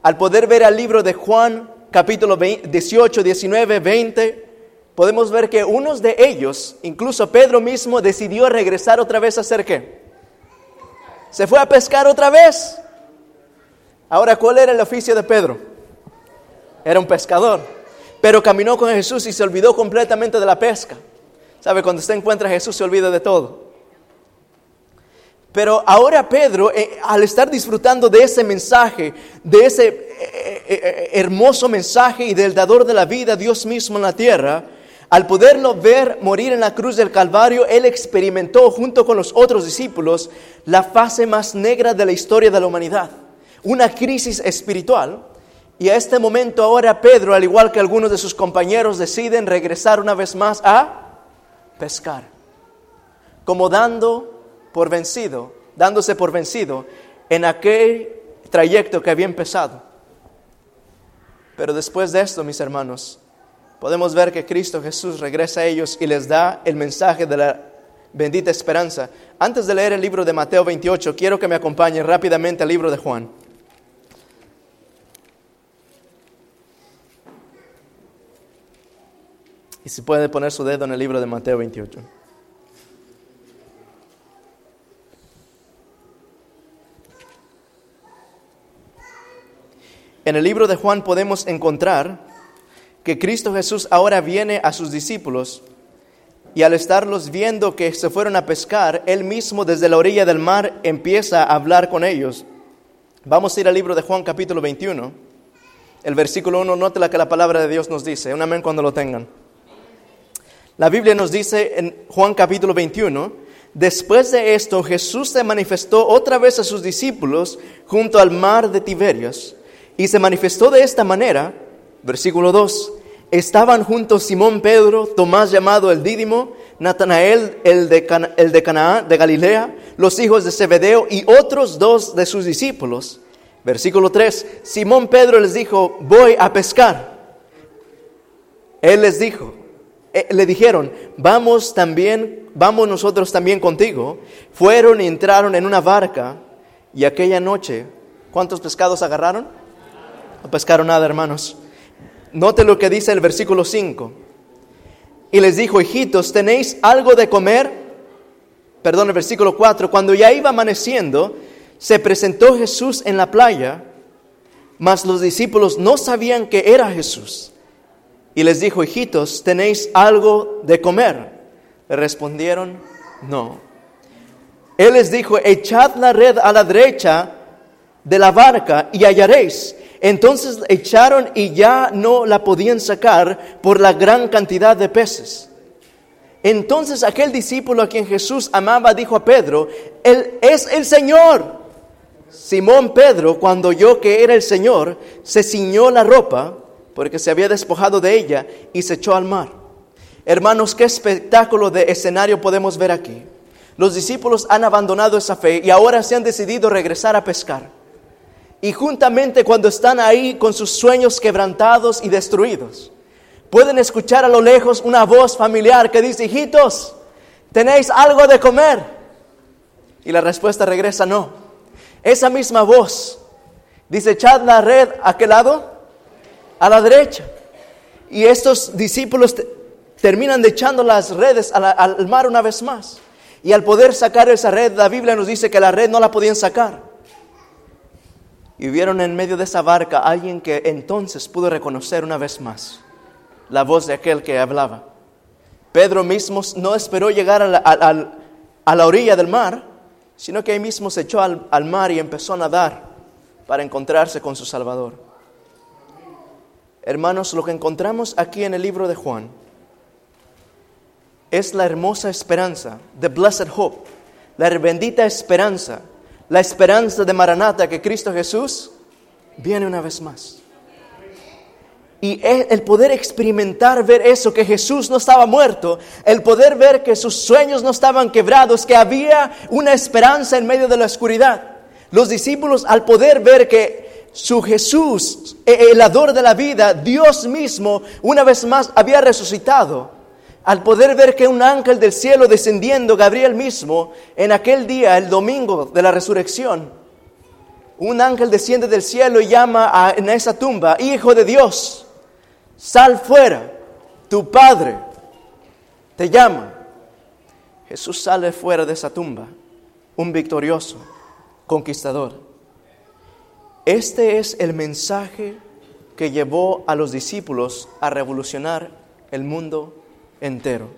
al poder ver el libro de Juan capítulo 20 18, 19, 20, podemos ver que unos de ellos, incluso Pedro mismo, decidió regresar otra vez a hacer qué? Se fue a pescar otra vez. Ahora, ¿cuál era el oficio de Pedro? Era un pescador, pero caminó con Jesús y se olvidó completamente de la pesca. ¿Sabe? Cuando usted encuentra a Jesús se olvida de todo. Pero ahora Pedro, eh, al estar disfrutando de ese mensaje, de ese eh, eh, hermoso mensaje y del dador de la vida, Dios mismo en la tierra, al poderlo ver morir en la cruz del Calvario, él experimentó junto con los otros discípulos la fase más negra de la historia de la humanidad, una crisis espiritual. Y a este momento ahora Pedro, al igual que algunos de sus compañeros, deciden regresar una vez más a pescar, como dando por vencido, dándose por vencido en aquel trayecto que había empezado. Pero después de esto, mis hermanos, podemos ver que Cristo Jesús regresa a ellos y les da el mensaje de la bendita esperanza. Antes de leer el libro de Mateo 28, quiero que me acompañen rápidamente al libro de Juan. Y si puede poner su dedo en el libro de Mateo 28. En el libro de Juan podemos encontrar que Cristo Jesús ahora viene a sus discípulos y al estarlos viendo que se fueron a pescar, Él mismo desde la orilla del mar empieza a hablar con ellos. Vamos a ir al libro de Juan capítulo 21. El versículo 1, note la que la palabra de Dios nos dice. Un amén cuando lo tengan. La Biblia nos dice en Juan capítulo 21, después de esto Jesús se manifestó otra vez a sus discípulos junto al mar de Tiberias y se manifestó de esta manera, versículo 2, estaban juntos Simón Pedro, Tomás llamado el Dídimo, Natanael el de, Cana- el de Canaán de Galilea, los hijos de Zebedeo y otros dos de sus discípulos. Versículo 3, Simón Pedro les dijo, voy a pescar. Él les dijo, eh, le dijeron, vamos también, vamos nosotros también contigo. Fueron y entraron en una barca y aquella noche, ¿cuántos pescados agarraron? No pescaron nada, hermanos. Note lo que dice el versículo 5. Y les dijo, hijitos, ¿tenéis algo de comer? Perdón, el versículo 4. Cuando ya iba amaneciendo, se presentó Jesús en la playa, mas los discípulos no sabían que era Jesús. Y les dijo, hijitos, ¿tenéis algo de comer? Le respondieron, no. Él les dijo, echad la red a la derecha de la barca y hallaréis. Entonces echaron y ya no la podían sacar por la gran cantidad de peces. Entonces aquel discípulo a quien Jesús amaba dijo a Pedro, Él es el Señor. Simón Pedro, cuando oyó que era el Señor, se ciñó la ropa, porque se había despojado de ella, y se echó al mar. Hermanos, qué espectáculo de escenario podemos ver aquí. Los discípulos han abandonado esa fe y ahora se han decidido regresar a pescar. Y juntamente cuando están ahí con sus sueños quebrantados y destruidos, pueden escuchar a lo lejos una voz familiar que dice, hijitos, ¿tenéis algo de comer? Y la respuesta regresa, no. Esa misma voz dice, echad la red a qué lado? A la derecha. Y estos discípulos te- terminan de echando las redes al mar una vez más. Y al poder sacar esa red, la Biblia nos dice que la red no la podían sacar. Y vieron en medio de esa barca a alguien que entonces pudo reconocer una vez más la voz de aquel que hablaba. Pedro mismo no esperó llegar a la, a- a la orilla del mar, sino que ahí mismo se echó al, al mar y empezó a nadar para encontrarse con su Salvador. Hermanos, lo que encontramos aquí en el libro de Juan es la hermosa esperanza, the blessed hope, la bendita esperanza, la esperanza de Maranata que Cristo Jesús viene una vez más. Y el poder experimentar, ver eso, que Jesús no estaba muerto, el poder ver que sus sueños no estaban quebrados, que había una esperanza en medio de la oscuridad. Los discípulos al poder ver que su Jesús, e- el dador de la vida, Dios mismo, una vez más había resucitado, al poder ver que un ángel del cielo descendiendo, Gabriel mismo, en aquel día, el domingo de la resurrección, un ángel desciende del cielo y llama a- en esa tumba, Hijo de Dios, sal fuera, tu Padre te llama. Jesús sale fuera de esa tumba, un victorioso, conquistador. Este es el mensaje que llevó a los discípulos a revolucionar el mundo entero.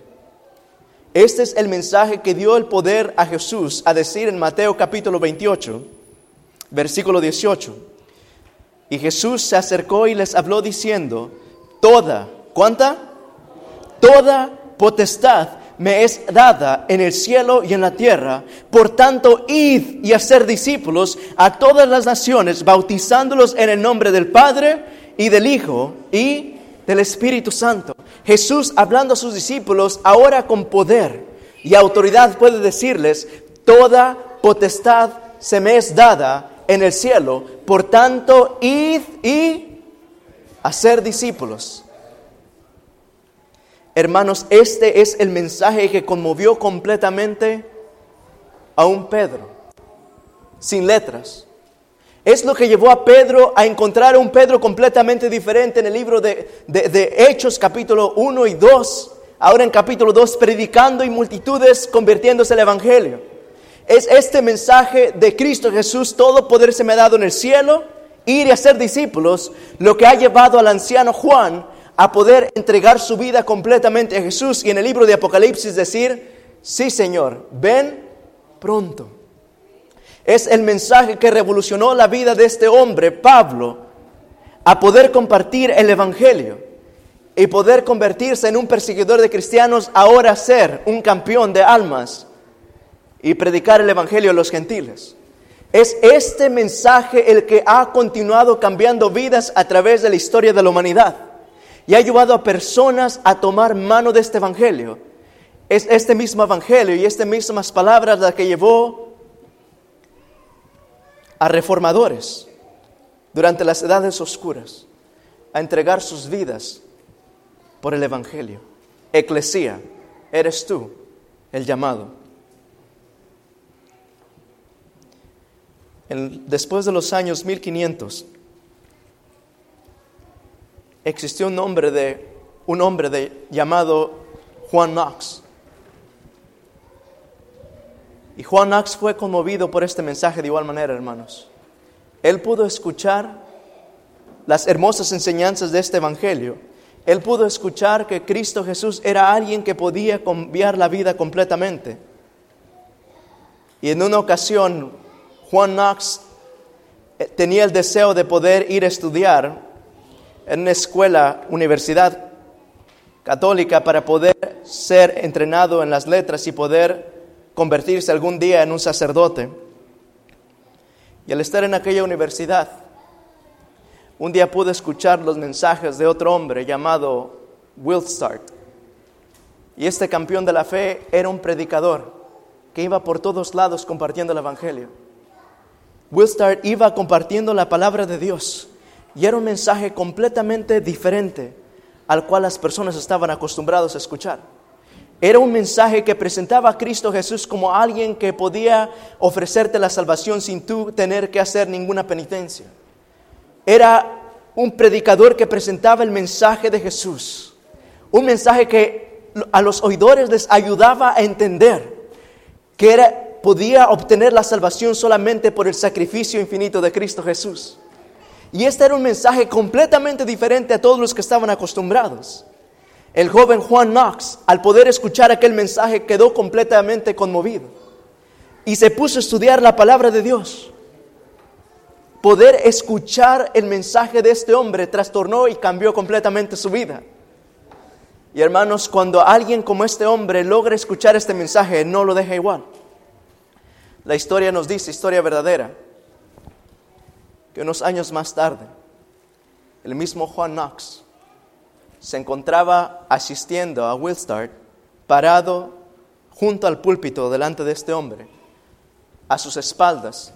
Este es el mensaje que dio el poder a Jesús a decir en Mateo capítulo 28, versículo 18. Y Jesús se acercó y les habló diciendo, toda, ¿cuánta? Toda potestad me es dada en el cielo y en la tierra. Por tanto, id y hacer discípulos a todas las naciones, bautizándolos en el nombre del Padre y del Hijo y del Espíritu Santo. Jesús hablando a sus discípulos ahora con poder y autoridad puede decirles, toda potestad se me es dada en el cielo. Por tanto, id y hacer discípulos. Hermanos, este es el mensaje que conmovió completamente a un Pedro, sin letras. Es lo que llevó a Pedro a encontrar a un Pedro completamente diferente en el libro de, de- Hechos capítulo 1 y 2. Ahora en capítulo 2, predicando y multitudes convirtiéndose al Evangelio. Es este mensaje de Cristo Jesús, todo poder se me ha dado en el cielo, ir y hacer discípulos, lo que ha llevado al anciano Juan a poder entregar su vida completamente a Jesús y en el libro de Apocalipsis decir, sí Señor, ven pronto. Es el mensaje que revolucionó la vida de este hombre, Pablo, a poder compartir el Evangelio y poder convertirse en un perseguidor de cristianos, ahora ser un campeón de almas y predicar el Evangelio a los gentiles. Es este mensaje el que ha continuado cambiando vidas a través de la historia de la humanidad y ha llevado a personas a tomar mano de este Evangelio. Es este mismo Evangelio y estas mismas palabras las que llevó a reformadores durante las edades oscuras a entregar sus vidas por el Evangelio. Eclesía, eres tú el llamado. Después de los años 1500, existió un hombre, de, un hombre de, llamado Juan Knox. Y Juan Knox fue conmovido por este mensaje de igual manera, hermanos. Él pudo escuchar las hermosas enseñanzas de este Evangelio. Él pudo escuchar que Cristo Jesús era alguien que podía cambiar la vida completamente. Y en una ocasión, Juan Knox eh, tenía el deseo de poder ir a estudiar en una escuela, universidad católica, para poder ser entrenado en las letras y poder convertirse algún día en un sacerdote. Y al estar en aquella universidad, un día pude escuchar los mensajes de otro hombre llamado Wilstart. Y este campeón de la fe era un predicador que iba por todos lados compartiendo el Evangelio. Wilstart iba compartiendo la palabra de Dios y era un mensaje completamente diferente al cual las personas estaban acostumbrados a escuchar. Era un mensaje que presentaba a Cristo Jesús como alguien que podía ofrecerte la salvación sin tú tener que hacer ninguna penitencia. Era un predicador que presentaba el mensaje de Jesús. Un mensaje que a los oidores les ayudaba a entender que era, podía obtener la salvación solamente por el sacrificio infinito de Cristo Jesús. Y este era un mensaje completamente diferente a todos los que estaban acostumbrados. El joven Juan Knox, al poder escuchar aquel mensaje, quedó completamente conmovido y se puso a estudiar la palabra de Dios. Poder escuchar el mensaje de este hombre trastornó y cambió completamente su vida. Y hermanos, cuando alguien como este hombre logra escuchar este mensaje, no lo deja igual. La historia nos dice, historia verdadera, que unos años más tarde, el mismo Juan Knox se encontraba asistiendo a Wilstart parado junto al púlpito delante de este hombre, a sus espaldas,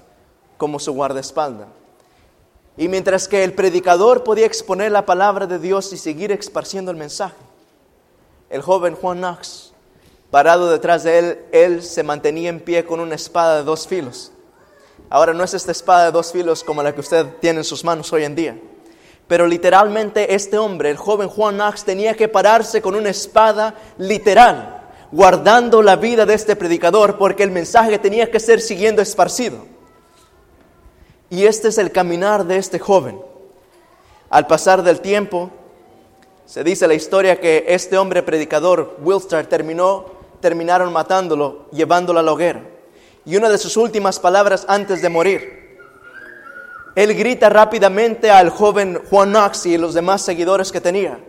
como su guardaespaldas. Y mientras que el predicador podía exponer la palabra de Dios y seguir esparciendo el mensaje, el joven Juan Knox, parado detrás de él, él se mantenía en pie con una espada de dos filos. Ahora no es esta espada de dos filos como la que usted tiene en sus manos hoy en día, pero literalmente este hombre, el joven Juan Knox, tenía que pararse con una espada literal, guardando la vida de este predicador, porque el mensaje tenía que ser siguiendo esparcido. Y este es el caminar de este joven. Al pasar del tiempo, se dice la historia que este hombre predicador, Wilster, terminó, terminaron matándolo, llevándolo a la hoguera. Y una de sus últimas palabras antes de morir, él grita rápidamente al joven Juan Knox y los demás seguidores que tenía.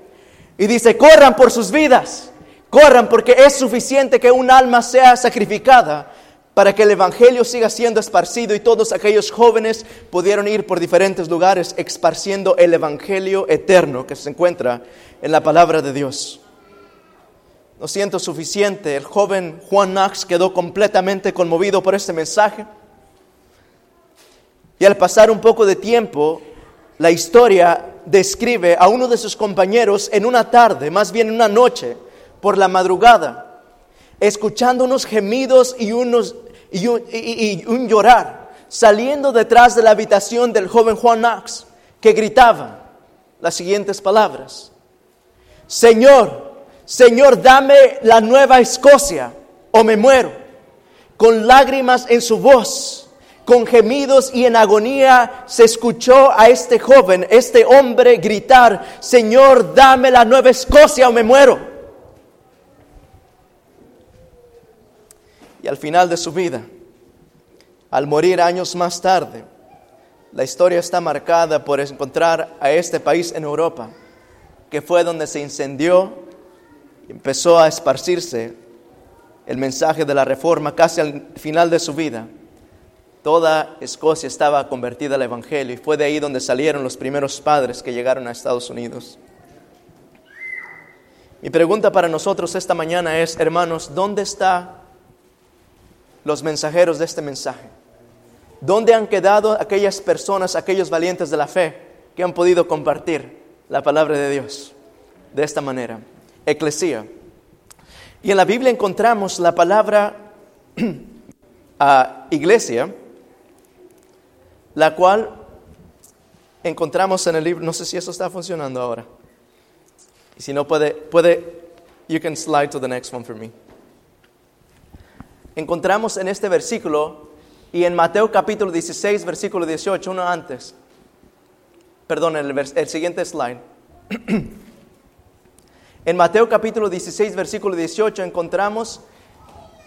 Y dice, corran por sus vidas, corran porque es suficiente que un alma sea sacrificada para que el Evangelio siga siendo esparcido y todos aquellos jóvenes pudieron ir por diferentes lugares esparciendo el Evangelio eterno que se encuentra en la palabra de Dios. No siento suficiente, el joven Juan Knox quedó completamente conmovido por este mensaje. Y al pasar un poco de tiempo, la historia describe a uno de sus compañeros en una tarde, más bien en una noche, por la madrugada, escuchando unos gemidos y, unos, un, y un llorar, saliendo detrás de la habitación del joven Juan Knox, que gritaba las siguientes palabras. Señor, Señor, dame la nueva Escocia o me muero. Con lágrimas en su voz, con gemidos y en agonía, se escuchó a este joven, este hombre gritar, Señor, dame la nueva Escocia o me muero. Y al final de su vida, al morir años más tarde, la historia está marcada por encontrar a este país en Europa, que fue donde se incendió empezó a esparcirse el mensaje de la reforma casi al final de su vida. Toda Escocia estaba convertida al Evangelio y fue de ahí donde salieron los primeros padres que llegaron a Estados Unidos. Mi pregunta para nosotros esta mañana es, hermanos, ¿dónde están los mensajeros de este mensaje? ¿Dónde han quedado aquellas personas, aquellos valientes de la fe que han podido compartir la palabra de Dios de esta manera? Eclesía. Y en la Biblia encontramos la palabra [CLEARS THROAT] iglesia, la cual encontramos en el libro, no sé si eso está funcionando ahora. Y si no puede, puede, you can slide to the next one for me. Encontramos en este versículo y en Mateo capítulo 16, versículo 18, uno antes. Perdón, el, el siguiente slide. [CLEARS THROAT] En Mateo capítulo 16, versículo 18 encontramos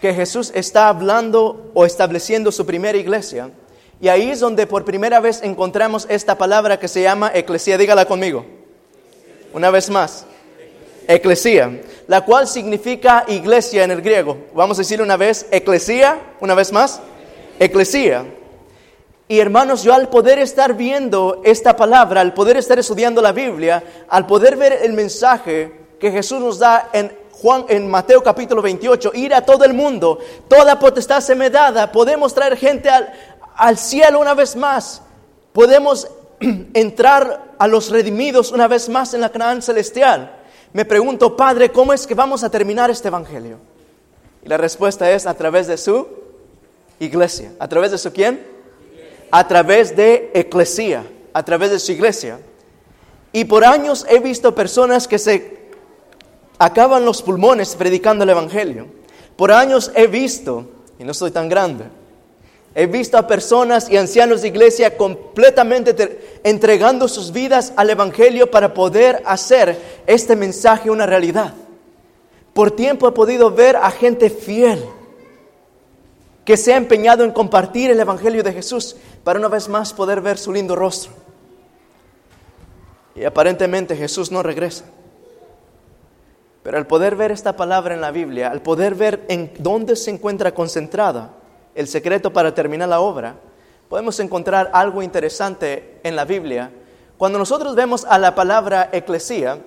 que Jesús está hablando o estableciendo su primera iglesia. Y ahí es donde por primera vez encontramos esta palabra que se llama eclesía. Dígala conmigo. Una vez más. Eclesía, la cual significa iglesia en el griego. Vamos a decir una vez, eclesía, una vez más. Eclesía. Y hermanos, yo al poder estar viendo esta palabra, al poder estar estudiando la Biblia, al poder ver el mensaje que Jesús nos da en Juan en Mateo capítulo 28, ir a todo el mundo, toda potestad se me dada, podemos traer gente al, al cielo una vez más. Podemos [CLEARS THROAT] entrar a los redimidos una vez más en la Canaán celestial. Me pregunto, Padre, ¿cómo es que vamos a terminar este evangelio? Y la respuesta es a través de su iglesia. ¿A través de su quién? A través de eclesía, a través de su iglesia. Y por años he visto personas que se acaban los pulmones predicando el Evangelio. Por años he visto, y no soy tan grande, he visto a personas y ancianos de iglesia completamente te- entregando sus vidas al Evangelio para poder hacer este mensaje una realidad. Por tiempo he podido ver a gente fiel que se ha empeñado en compartir el Evangelio de Jesús para una vez más poder ver su lindo rostro. Y aparentemente Jesús no regresa. Pero al poder ver esta palabra en la Biblia, al poder ver en dónde se encuentra concentrada el secreto para terminar la obra, podemos encontrar algo interesante en la Biblia. Cuando nosotros vemos a la palabra eclesía,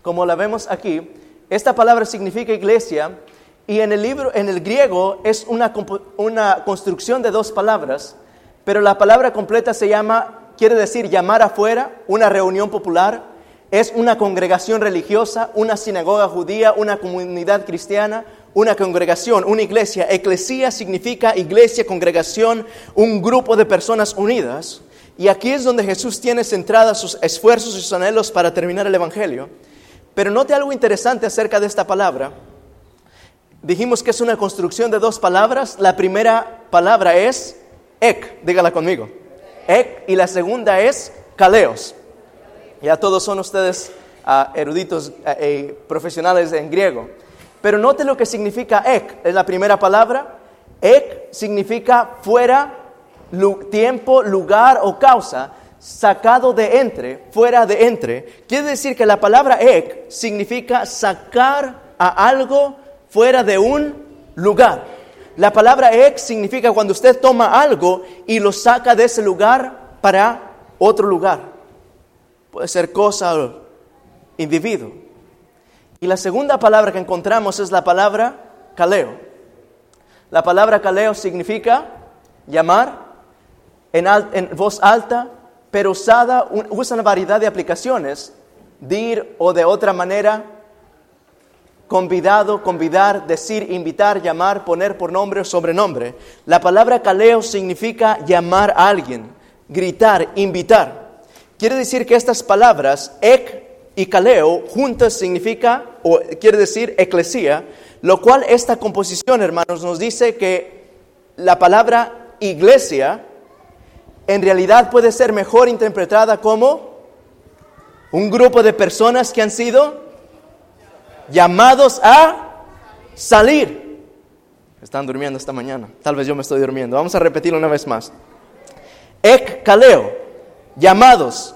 como la vemos aquí, esta palabra significa iglesia y en el libro, en el griego es una, una construcción de dos palabras, pero la palabra completa se llama, quiere decir llamar afuera, una reunión popular, es una congregación religiosa, una sinagoga judía, una comunidad cristiana, una congregación, una iglesia. Eclesía significa iglesia, congregación, un grupo de personas unidas. Y aquí es donde Jesús tiene centradas sus esfuerzos y sus anhelos para terminar el Evangelio. Pero note algo interesante acerca de esta palabra. Dijimos que es una construcción de dos palabras. La primera palabra es ek, dígala conmigo. Ek y la segunda es kaleos. Ya todos son ustedes ah, eruditos eh, profesionales en griego. Pero note lo que significa ek. Es la primera palabra. Ek significa fuera, tiempo, lugar o causa, sacado de entre, fuera de entre. Quiere decir que la palabra ek significa sacar a algo fuera de un lugar. La palabra ek significa cuando usted toma algo y lo saca de ese lugar para otro lugar. Puede ser cosa o individuo. Y la segunda palabra que encontramos es la palabra caleo. La palabra caleo significa llamar en, voz alta, pero usada, usa una variedad de aplicaciones, dir o de otra manera, convidado, convidar, decir, invitar, llamar, poner por nombre o sobrenombre. La palabra caleo significa llamar a alguien, gritar, invitar. Quiere decir que estas palabras, ek y caleo, juntas significa, o quiere decir eclesía, lo cual esta composición, hermanos, nos dice que la palabra iglesia en realidad puede ser mejor interpretada como un grupo de personas que han sido llamados a salir. Están durmiendo esta mañana. Tal vez yo me estoy durmiendo. Vamos a repetirlo una vez más. Ek kaleo, llamados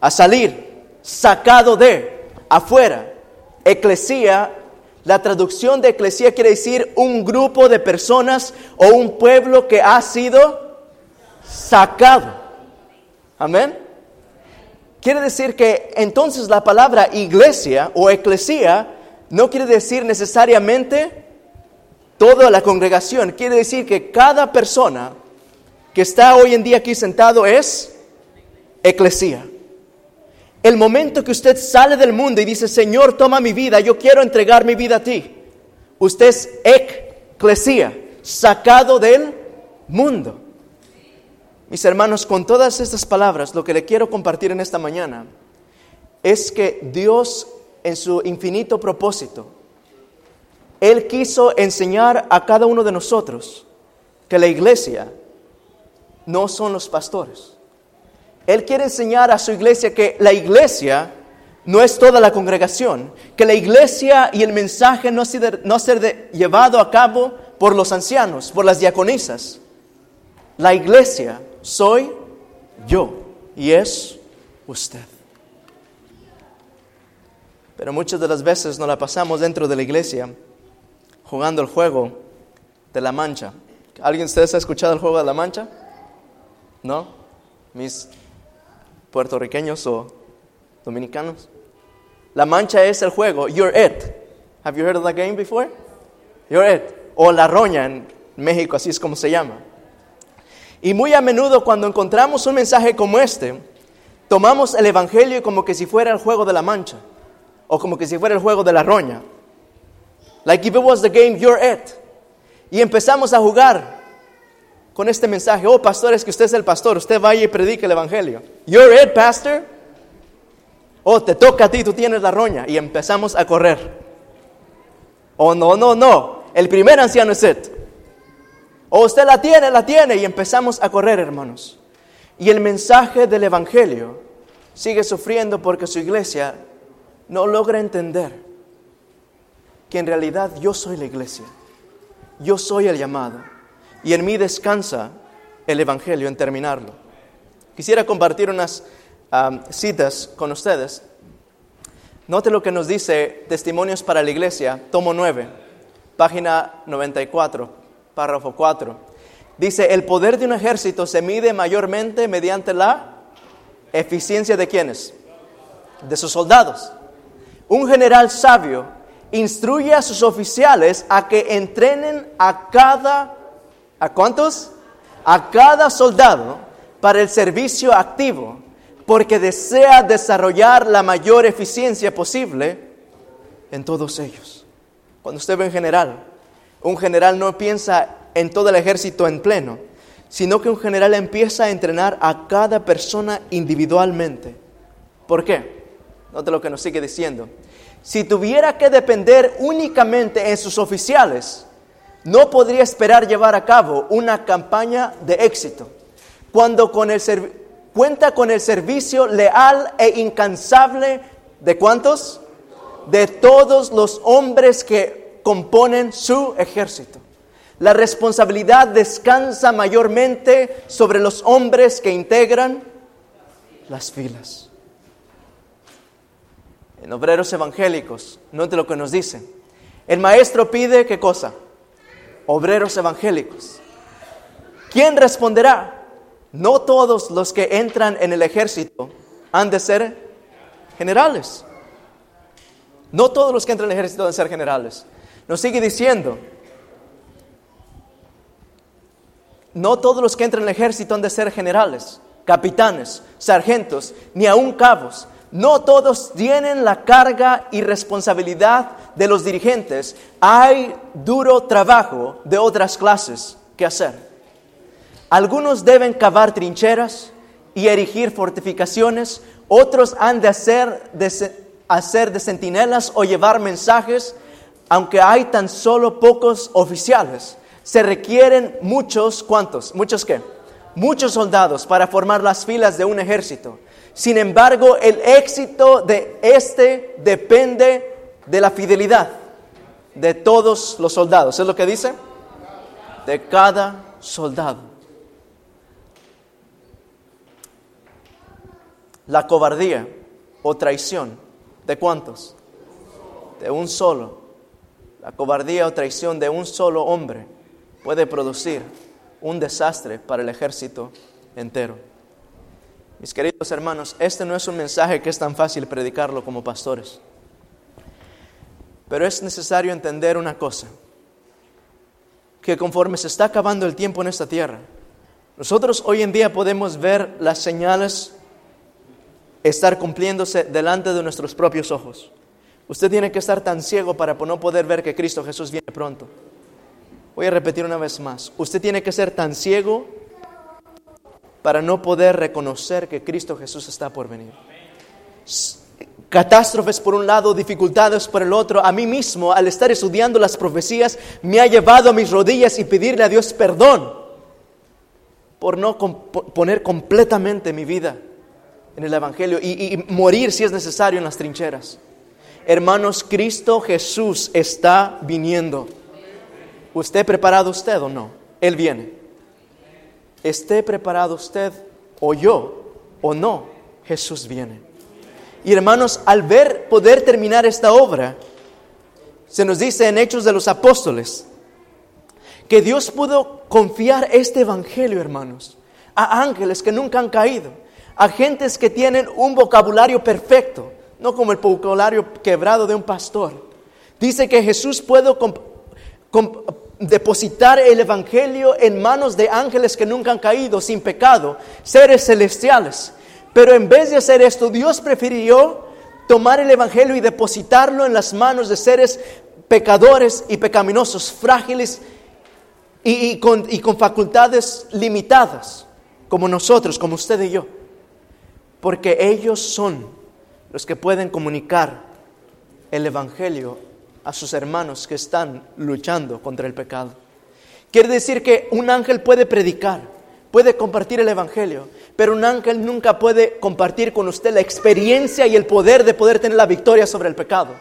a salir, sacado de, afuera. Eclesía, la traducción de eclesía quiere decir un grupo de personas o un pueblo que ha sido sacado. Amén. Quiere decir que entonces la palabra iglesia o eclesía no quiere decir necesariamente toda la congregación. Quiere decir que cada persona que está hoy en día aquí sentado es eclesía. El momento que usted sale del mundo y dice, Señor, toma mi vida, yo quiero entregar mi vida a ti. Usted es eclesía, sacado del mundo. Mis hermanos, con todas estas palabras, lo que le quiero compartir en esta mañana es que Dios, en su infinito propósito, Él quiso enseñar a cada uno de nosotros que la iglesia no son los pastores. Él quiere enseñar a su iglesia que la iglesia no es toda la congregación, que la iglesia y el mensaje no ser, no ser de- llevado a cabo por los ancianos, por las diaconisas. La iglesia soy yo y es usted. Pero muchas de las veces nos la pasamos dentro de la iglesia jugando el juego de la mancha. ¿Alguien de ustedes ha escuchado el juego de la mancha? ¿No? Mis puertorriqueños o dominicanos. La mancha es el juego, you're it. Have you heard of that game before? You're it. O la roña en México, así es como se llama. Y muy a menudo cuando encontramos un mensaje como este, tomamos el Evangelio como que si fuera el juego de la mancha, o como que si fuera el juego de la roña. Like if it was the game, you're it. Y empezamos a jugar con este mensaje. Oh, pastor, es que usted es el pastor, usted vaya y predique el Evangelio. You're it, pastor. Oh, te toca a ti, tú tienes la roña. Y empezamos a correr. Oh, no, no, no. El primer anciano es it. O usted la tiene, la tiene. Y empezamos a correr, hermanos. Y el mensaje del Evangelio sigue sufriendo porque su iglesia no logra entender que en realidad yo soy la iglesia. Yo soy el llamado. Y en mí descansa el Evangelio en terminarlo. Quisiera compartir unas citas con ustedes. Note lo que nos dice Testimonios para la Iglesia, tomo 9, página 94, párrafo 4. Dice, el poder de un ejército se mide mayormente mediante la eficiencia de quienes? De sus soldados. Un general sabio instruye a sus oficiales a que entrenen a cada, ¿a cuántos? A cada soldado para el servicio activo, porque desea desarrollar la mayor eficiencia posible en todos ellos. Cuando usted ve un general, un general no piensa en todo el ejército en pleno, sino que un general empieza a entrenar a cada persona individualmente. ¿Por qué? Note lo que nos sigue diciendo. Si tuviera que depender únicamente en sus oficiales, no podría esperar llevar a cabo una campaña de éxito. Cuando con el cuenta con el servicio leal e incansable de cuántos? De todos los hombres que componen su ejército. La responsabilidad descansa mayormente sobre los hombres que integran las filas. En obreros evangélicos, note lo que nos dice. El maestro pide qué cosa? Obreros evangélicos. ¿Quién responderá? No todos los que entran en el ejército han de ser generales. No todos los que entran en el ejército han de ser generales. Nos sigue diciendo, no todos los que entran en el ejército han de ser generales, capitanes, sargentos, ni aun cabos. No todos tienen la carga y responsabilidad de los dirigentes. Hay duro trabajo de otras clases que hacer. Algunos deben cavar trincheras y erigir fortificaciones, otros han de hacer de, hacer de centinelas o llevar mensajes, aunque hay tan solo pocos oficiales. Se requieren muchos, ¿cuántos? ¿Muchos qué? Muchos soldados para formar las filas de un ejército. Sin embargo, el éxito de este depende de la fidelidad de todos los soldados. ¿Es lo que dice? De cada soldado. La cobardía o traición, ¿de cuántos? De un solo. La cobardía o traición de un solo hombre puede producir un desastre para el ejército entero. Mis queridos hermanos, este no es un mensaje que es tan fácil predicarlo como pastores. Pero es necesario entender una cosa, que conforme se está acabando el tiempo en esta tierra, nosotros hoy en día podemos ver las señales estar cumpliéndose delante de nuestros propios ojos. Usted tiene que estar tan ciego para no poder ver que Cristo Jesús viene pronto. Voy a repetir una vez más. Usted tiene que ser tan ciego para no poder reconocer que Cristo Jesús está por venir. Catástrofes por un lado, dificultades por el otro. A mí mismo, al estar estudiando las profecías, me ha llevado a mis rodillas y pedirle a Dios perdón por no poner completamente mi vida en el Evangelio y, y morir si es necesario en las trincheras. Hermanos, Cristo Jesús está viniendo. ¿Usted preparado usted o no? Él viene. Esté preparado usted o yo o no, Jesús viene. Y hermanos, al ver poder terminar esta obra, se nos dice en Hechos de los Apóstoles que Dios pudo confiar este evangelio, hermanos, a ángeles que nunca han caído, a gentes que tienen un vocabulario perfecto, no como el vocabulario quebrado de un pastor. Dice que Jesús pudo depositar el evangelio en manos de ángeles que nunca han caído, sin pecado, seres celestiales. Pero en vez de hacer esto, Dios prefirió tomar el evangelio y depositarlo en las manos de seres pecadores y pecaminosos, frágiles y, y con, y con facultades limitadas, como nosotros, como usted y yo. Porque ellos son los que pueden comunicar el Evangelio a sus hermanos que están luchando contra el pecado. Quiere decir que un ángel puede predicar, puede compartir el Evangelio, pero un ángel nunca puede compartir con usted la experiencia y el poder de poder tener la victoria sobre el pecado.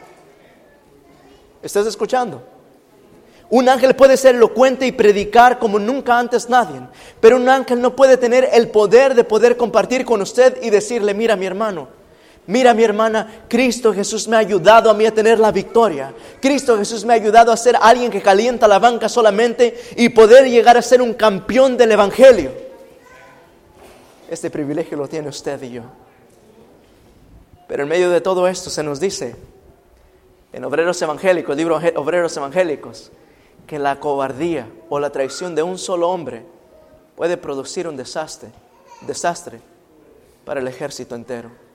¿Estás escuchando? Un ángel puede ser elocuente y predicar como nunca antes nadie, pero un ángel no puede tener el poder de poder compartir con usted y decirle, mira mi hermano, mira mi hermana, Cristo Jesús me ha ayudado a mí a tener la victoria. Cristo Jesús me ha ayudado a ser alguien que calienta la banca solamente y poder llegar a ser un campeón del Evangelio. Este privilegio lo tiene usted y yo. Pero en medio de todo esto se nos dice en Obreros Evangélicos, el libro Obreros Evangélicos, que la cobardía o la traición de un solo hombre puede producir un desastre, desastre para el ejército entero.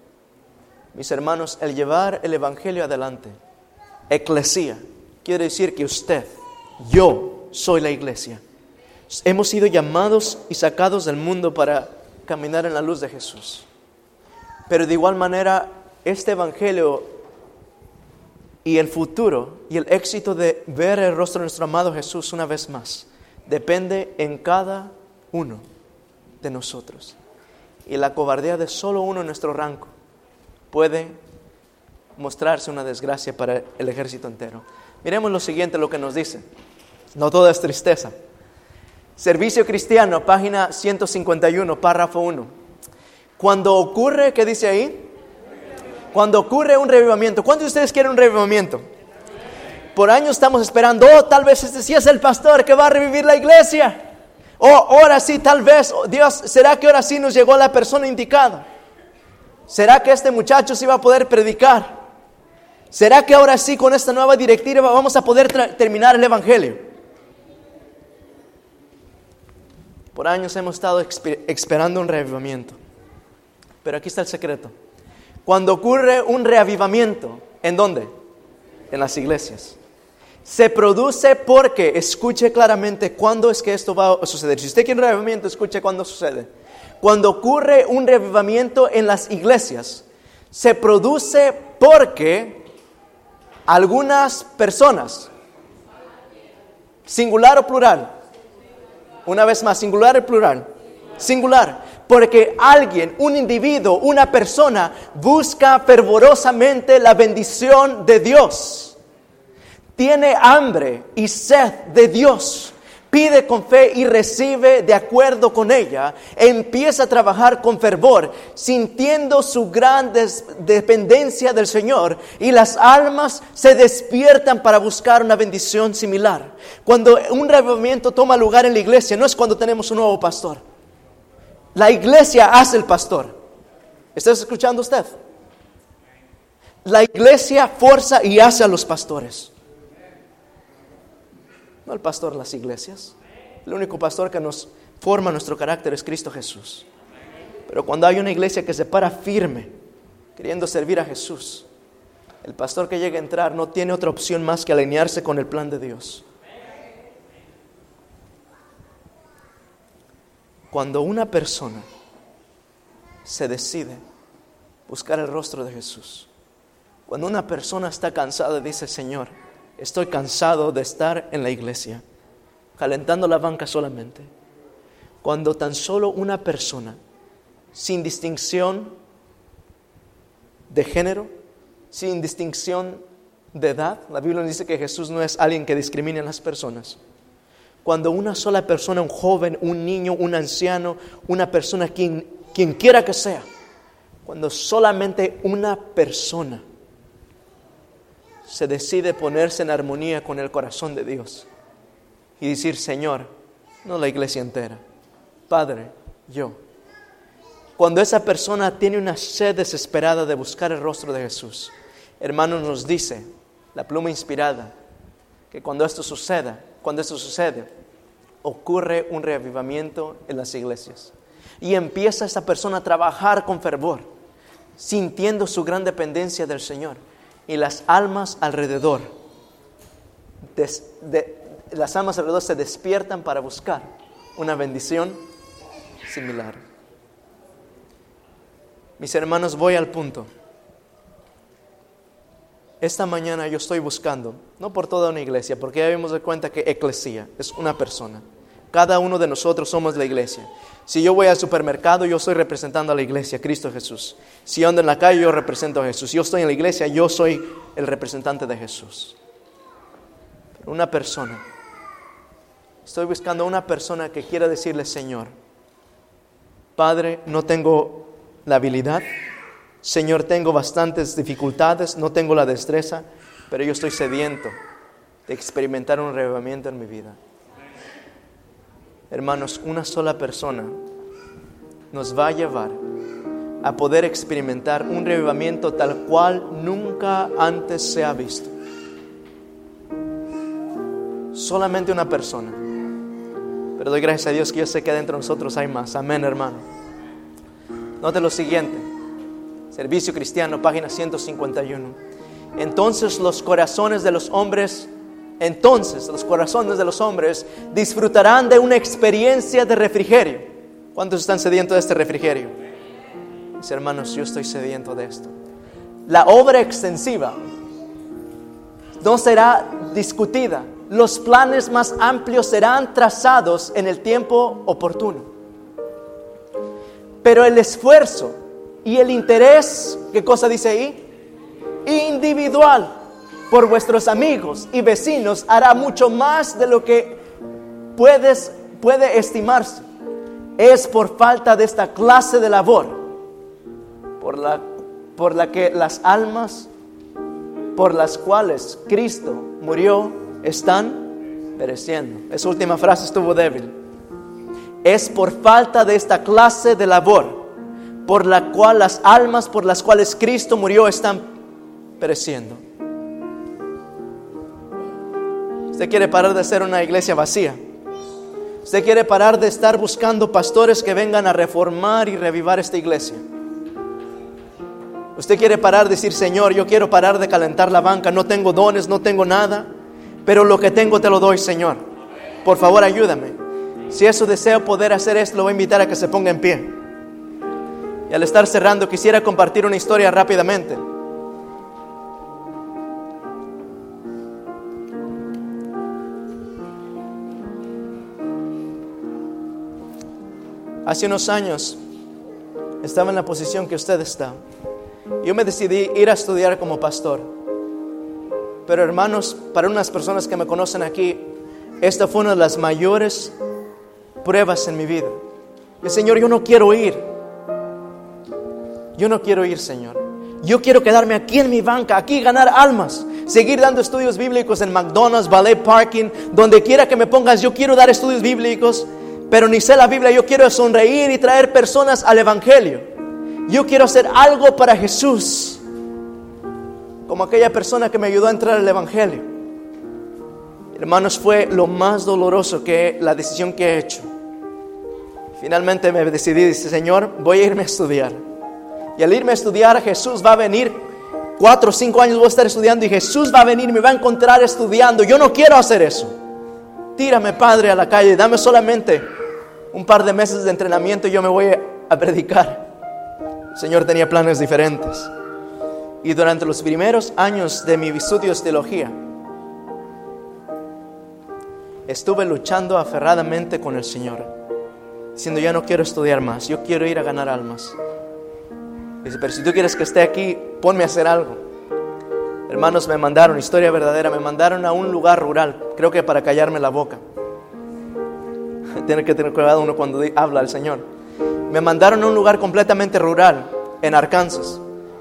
Mis hermanos, el llevar el Evangelio adelante, eclesía, quiere decir que usted, yo, soy la iglesia. Hemos sido llamados y sacados del mundo para caminar en la luz de Jesús. Pero de igual manera, este Evangelio y el futuro y el éxito de ver el rostro de nuestro amado Jesús una vez más depende en cada uno de nosotros. Y la cobardía de solo uno en nuestro rango puede mostrarse una desgracia para el ejército entero. Miremos lo siguiente, lo que nos dice. No todo es tristeza. Servicio cristiano, página 151, párrafo 1. Cuando ocurre, ¿qué dice ahí? Cuando ocurre un revivamiento, ¿cuántos de ustedes quieren un revivamiento? Por años estamos esperando, oh, tal vez este sí es el pastor que va a revivir la iglesia. Oh, ahora sí, tal vez, oh, Dios, ¿será que ahora sí nos llegó la persona indicada? ¿Será que este muchacho sí va a poder predicar? ¿Será que ahora sí con esta nueva directiva vamos a poder terminar el Evangelio? Por años hemos estado esperando un reavivamiento. Pero aquí está el secreto. Cuando ocurre un reavivamiento, ¿en dónde? En las iglesias. Se produce porque, escuche claramente cuándo es que esto va a suceder. Si usted quiere un reavivamiento, escuche cuándo sucede. Cuando ocurre un reavivamiento en las iglesias, se produce porque algunas personas, singular o plural, una vez más, singular o plural, singular, porque alguien, un individuo, una persona busca fervorosamente la bendición de Dios. Tiene hambre y sed de Dios. Pide con fe y recibe de acuerdo con ella. Empieza a trabajar con fervor, sintiendo su gran dependencia del Señor. Y las almas se despiertan para buscar una bendición similar. Cuando un revivamiento toma lugar en la iglesia, no es cuando tenemos un nuevo pastor. La iglesia hace el pastor. ¿Está escuchando usted? La iglesia forza y hace a los pastores. No el pastor de las iglesias. El único pastor que nos forma nuestro carácter es Cristo Jesús. Pero cuando hay una iglesia que se para firme, queriendo servir a Jesús, el pastor que llega a entrar no tiene otra opción más que alinearse con el plan de Dios. Cuando una persona se decide buscar el rostro de Jesús, cuando una persona está cansada, dice, Señor, estoy cansado de estar en la iglesia, calentando la banca solamente. Cuando tan solo una persona, sin distinción de género, sin distinción de edad, la Biblia nos dice que Jesús no es alguien que discrimine a las personas. Cuando una sola persona, un joven, un niño, un anciano, una persona, quien, quiera que sea, cuando solamente una persona se decide ponerse en armonía con el corazón de Dios y decir, Señor, no la iglesia entera, Padre, yo. Cuando esa persona tiene una sed desesperada de buscar el rostro de Jesús, hermanos, nos dice la pluma inspirada que cuando esto suceda, cuando esto sucede, ocurre un reavivamiento en las iglesias. Y empieza esa persona a trabajar con fervor, sintiendo su gran dependencia del Señor. Y las almas alrededor, las almas alrededor se despiertan para buscar una bendición similar. Mis hermanos, voy al punto. Esta mañana yo estoy buscando, no por toda una iglesia, porque ya vimos de cuenta que eclesía es una persona. Cada uno de nosotros somos la iglesia. Si yo voy al supermercado, yo estoy representando a la iglesia, Cristo Jesús. Si ando en la calle, yo represento a Jesús. Si yo estoy en la iglesia, yo soy el representante de Jesús. Pero una persona, estoy buscando una persona que quiera decirle, Señor, Padre, no tengo la habilidad, Señor, tengo bastantes dificultades, no tengo la destreza, pero yo estoy sediento de experimentar un revivamiento en mi vida hermanos, una sola persona nos va a llevar a poder experimentar un revivamiento tal cual nunca antes se ha visto. Solamente una persona. Pero doy gracias a Dios que yo sé que dentro de nosotros hay más. Amén, hermano. Note lo siguiente. Servicio Cristiano, página 151. Entonces los corazones de los hombres entonces los corazones de los hombres disfrutarán de una experiencia de refrigerio. ¿Cuántos están sedientos de este refrigerio? Mis hermanos, yo estoy sediento de esto. La obra extensiva no será discutida. Los planes más amplios serán trazados en el tiempo oportuno. Pero el esfuerzo y el interés, ¿qué cosa dice ahí? Individual por vuestros amigos y vecinos hará mucho más de lo que puedes, puede estimarse. Es por falta de esta clase de labor por la, por la que las almas por las cuales Cristo murió están pereciendo. Esa última frase estuvo débil. Es por falta de esta clase de labor por la cual las almas por las cuales Cristo murió están pereciendo. Usted quiere parar de ser una iglesia vacía. Usted quiere parar de estar buscando pastores que vengan a reformar y revivar esta iglesia. Usted quiere parar de decir, Señor, yo quiero parar de calentar la banca, no tengo dones, no tengo nada, pero lo que tengo te lo doy, Señor. Por favor, ayúdame. Si eso deseo poder hacer esto, lo voy a invitar a que se ponga en pie. Y al estar cerrando, quisiera compartir una historia rápidamente. Hace unos años estaba en la posición que usted está. Yo me decidí ir a estudiar como pastor. Pero hermanos, para unas personas que me conocen aquí, esta fue una de las mayores pruebas en mi vida. El Señor, yo no quiero ir. Yo no quiero ir, Señor. Yo quiero quedarme aquí en mi banca, aquí ganar almas, seguir dando estudios bíblicos en McDonald's, Ballet Parking, donde quiera que me pongas, yo quiero dar estudios bíblicos, pero ni sé la Biblia, yo quiero sonreír y traer personas al Evangelio. Yo quiero hacer algo para Jesús, como aquella persona que me ayudó a entrar al Evangelio. Hermanos, fue lo más doloroso que la decisión que he hecho. Finalmente me decidí, dice, Señor, voy a irme a estudiar. Y al irme a estudiar, Jesús va a venir. Cuatro o cinco años voy a estar estudiando y Jesús va a venir me va a encontrar estudiando. Yo no quiero hacer eso. Tírame, Padre, a la calle. Dame solamente un par de meses de entrenamiento y yo me voy a predicar. El Señor tenía planes diferentes. Y durante los primeros años de mi estudio de teología, estuve luchando aferradamente con el Señor, diciendo, ya no quiero estudiar más, yo quiero ir a ganar almas. Dice, pero si tú quieres que esté aquí, ponme a hacer algo. Hermanos, me mandaron, historia verdadera, me mandaron a un lugar rural, creo que para callarme la boca. [LAUGHS] Tiene que tener cuidado uno cuando habla al Señor. Me mandaron a un lugar completamente rural, en Arkansas.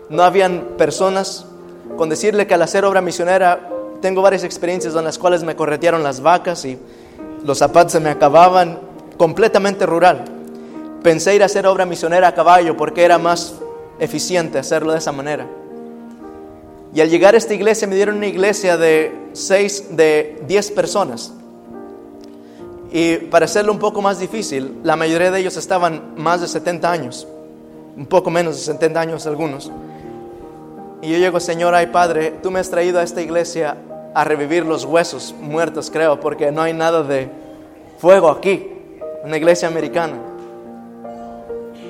No habían personas. Con decirle que al hacer obra misionera, tengo varias experiencias en las cuales me corretearon las vacas y los zapatos se me acababan, completamente rural. Pensé ir a hacer obra misionera a caballo porque era más eficiente hacerlo de esa manera. Y al llegar a esta iglesia me dieron una iglesia de seis, de diez personas. Y para hacerlo un poco más difícil, la mayoría de ellos estaban más de 70 años, un poco menos de 70 años algunos. Y yo llego, Señor, ay Padre, tú me has traído a esta iglesia a revivir los huesos muertos, creo, porque no hay nada de fuego aquí, una iglesia americana.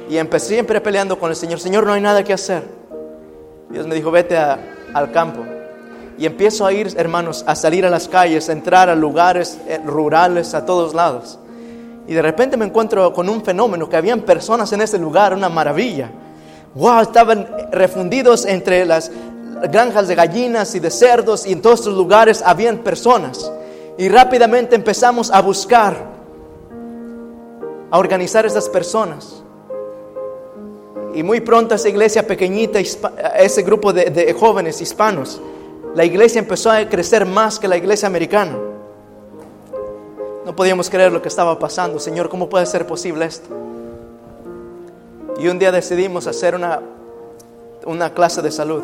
Y empecé siempre peleando con el Señor, Señor, no hay nada que hacer. Dios me dijo, vete al campo. Y empiezo a ir, hermanos, a salir a las calles, a entrar a lugares eh, rurales, a todos lados. Y de repente me encuentro con un fenómeno, que habían personas en ese lugar, una maravilla. Wow, estaban refundidos entre las granjas de gallinas y de cerdos y en todos estos lugares habían personas. Y rápidamente empezamos a buscar, a organizar esas personas. Y muy pronto esa iglesia pequeñita, ese grupo de, de jóvenes hispanos, la iglesia empezó a crecer más que la iglesia americana. No podíamos creer lo que estaba pasando. Señor, ¿cómo puede ser posible esto? Y un día decidimos hacer una, una clase de salud.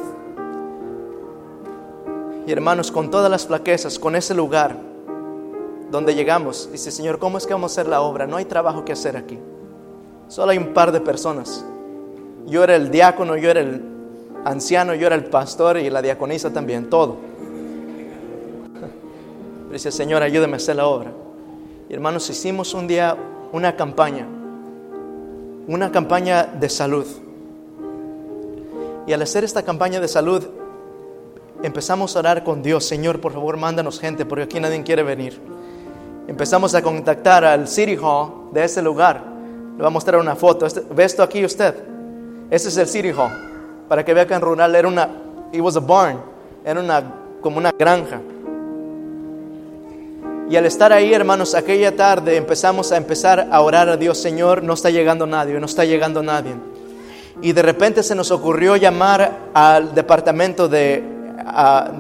Y hermanos, con todas las flaquezas, con ese lugar, donde llegamos. Dice, Señor, ¿cómo es que vamos a hacer la obra? No hay trabajo que hacer aquí. Solo hay un par de personas. Yo era el diácono, yo era el anciano, yo era el pastor y la diaconisa también, todo. Dice, Señor, ayúdame a hacer la obra. Y hermanos, hicimos un día una campaña, una campaña de salud. Y al hacer esta campaña de salud, empezamos a orar con Dios, Señor, por favor, mándanos gente, porque aquí nadie quiere venir. Empezamos a contactar al City Hall de ese lugar. Le voy a mostrar una foto. Este- ¿Ve esto aquí usted? Este es el City Hall. Para que vea que en rural era una, it was a barn, era una, como una granja. Y al estar ahí, hermanos, aquella tarde empezamos a empezar a orar a Dios, Señor, no está llegando nadie, no está llegando nadie. Y de repente se nos ocurrió llamar al departamento de,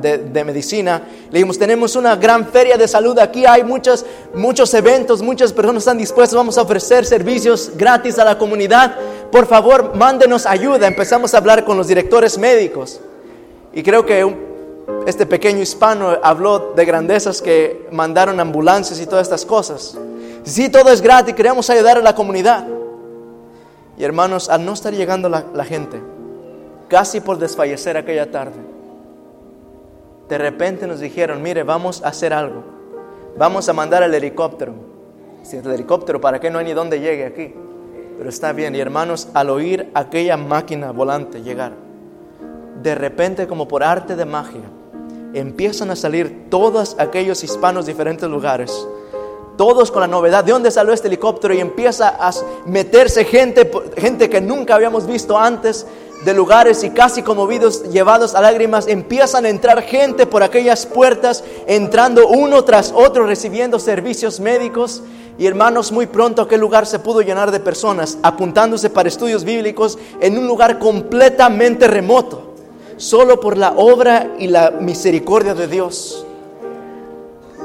de, medicina. Le dijimos, tenemos una gran feria de salud aquí, hay muchos, muchos eventos, muchas personas están dispuestas, vamos a ofrecer servicios gratis a la comunidad. Por favor, mándenos ayuda. Empezamos a hablar con los directores médicos. Y creo que este pequeño hispano habló de grandezas que mandaron ambulancias y todas estas cosas. Sí, todo es gratis, queremos ayudar a la comunidad. Y hermanos, al no estar llegando la gente, casi por desfallecer aquella tarde, de repente nos dijeron, mire, vamos a hacer algo. Vamos a mandar el helicóptero. Si el helicóptero, ¿para qué no hay ni dónde llegue aquí? Pero está bien. Y hermanos, al oír aquella máquina volante llegar, de repente como por arte de magia, empiezan a salir todos aquellos hispanos diferentes lugares, todos con la novedad de dónde salió este helicóptero y empieza a meterse gente, gente que nunca habíamos visto antes de lugares y casi conmovidos, llevados a lágrimas, empiezan a entrar gente por aquellas puertas, entrando uno tras otro, recibiendo servicios médicos. Y hermanos, muy pronto aquel lugar se pudo llenar de personas apuntándose para estudios bíblicos en un lugar completamente remoto solo por la obra y la misericordia de Dios.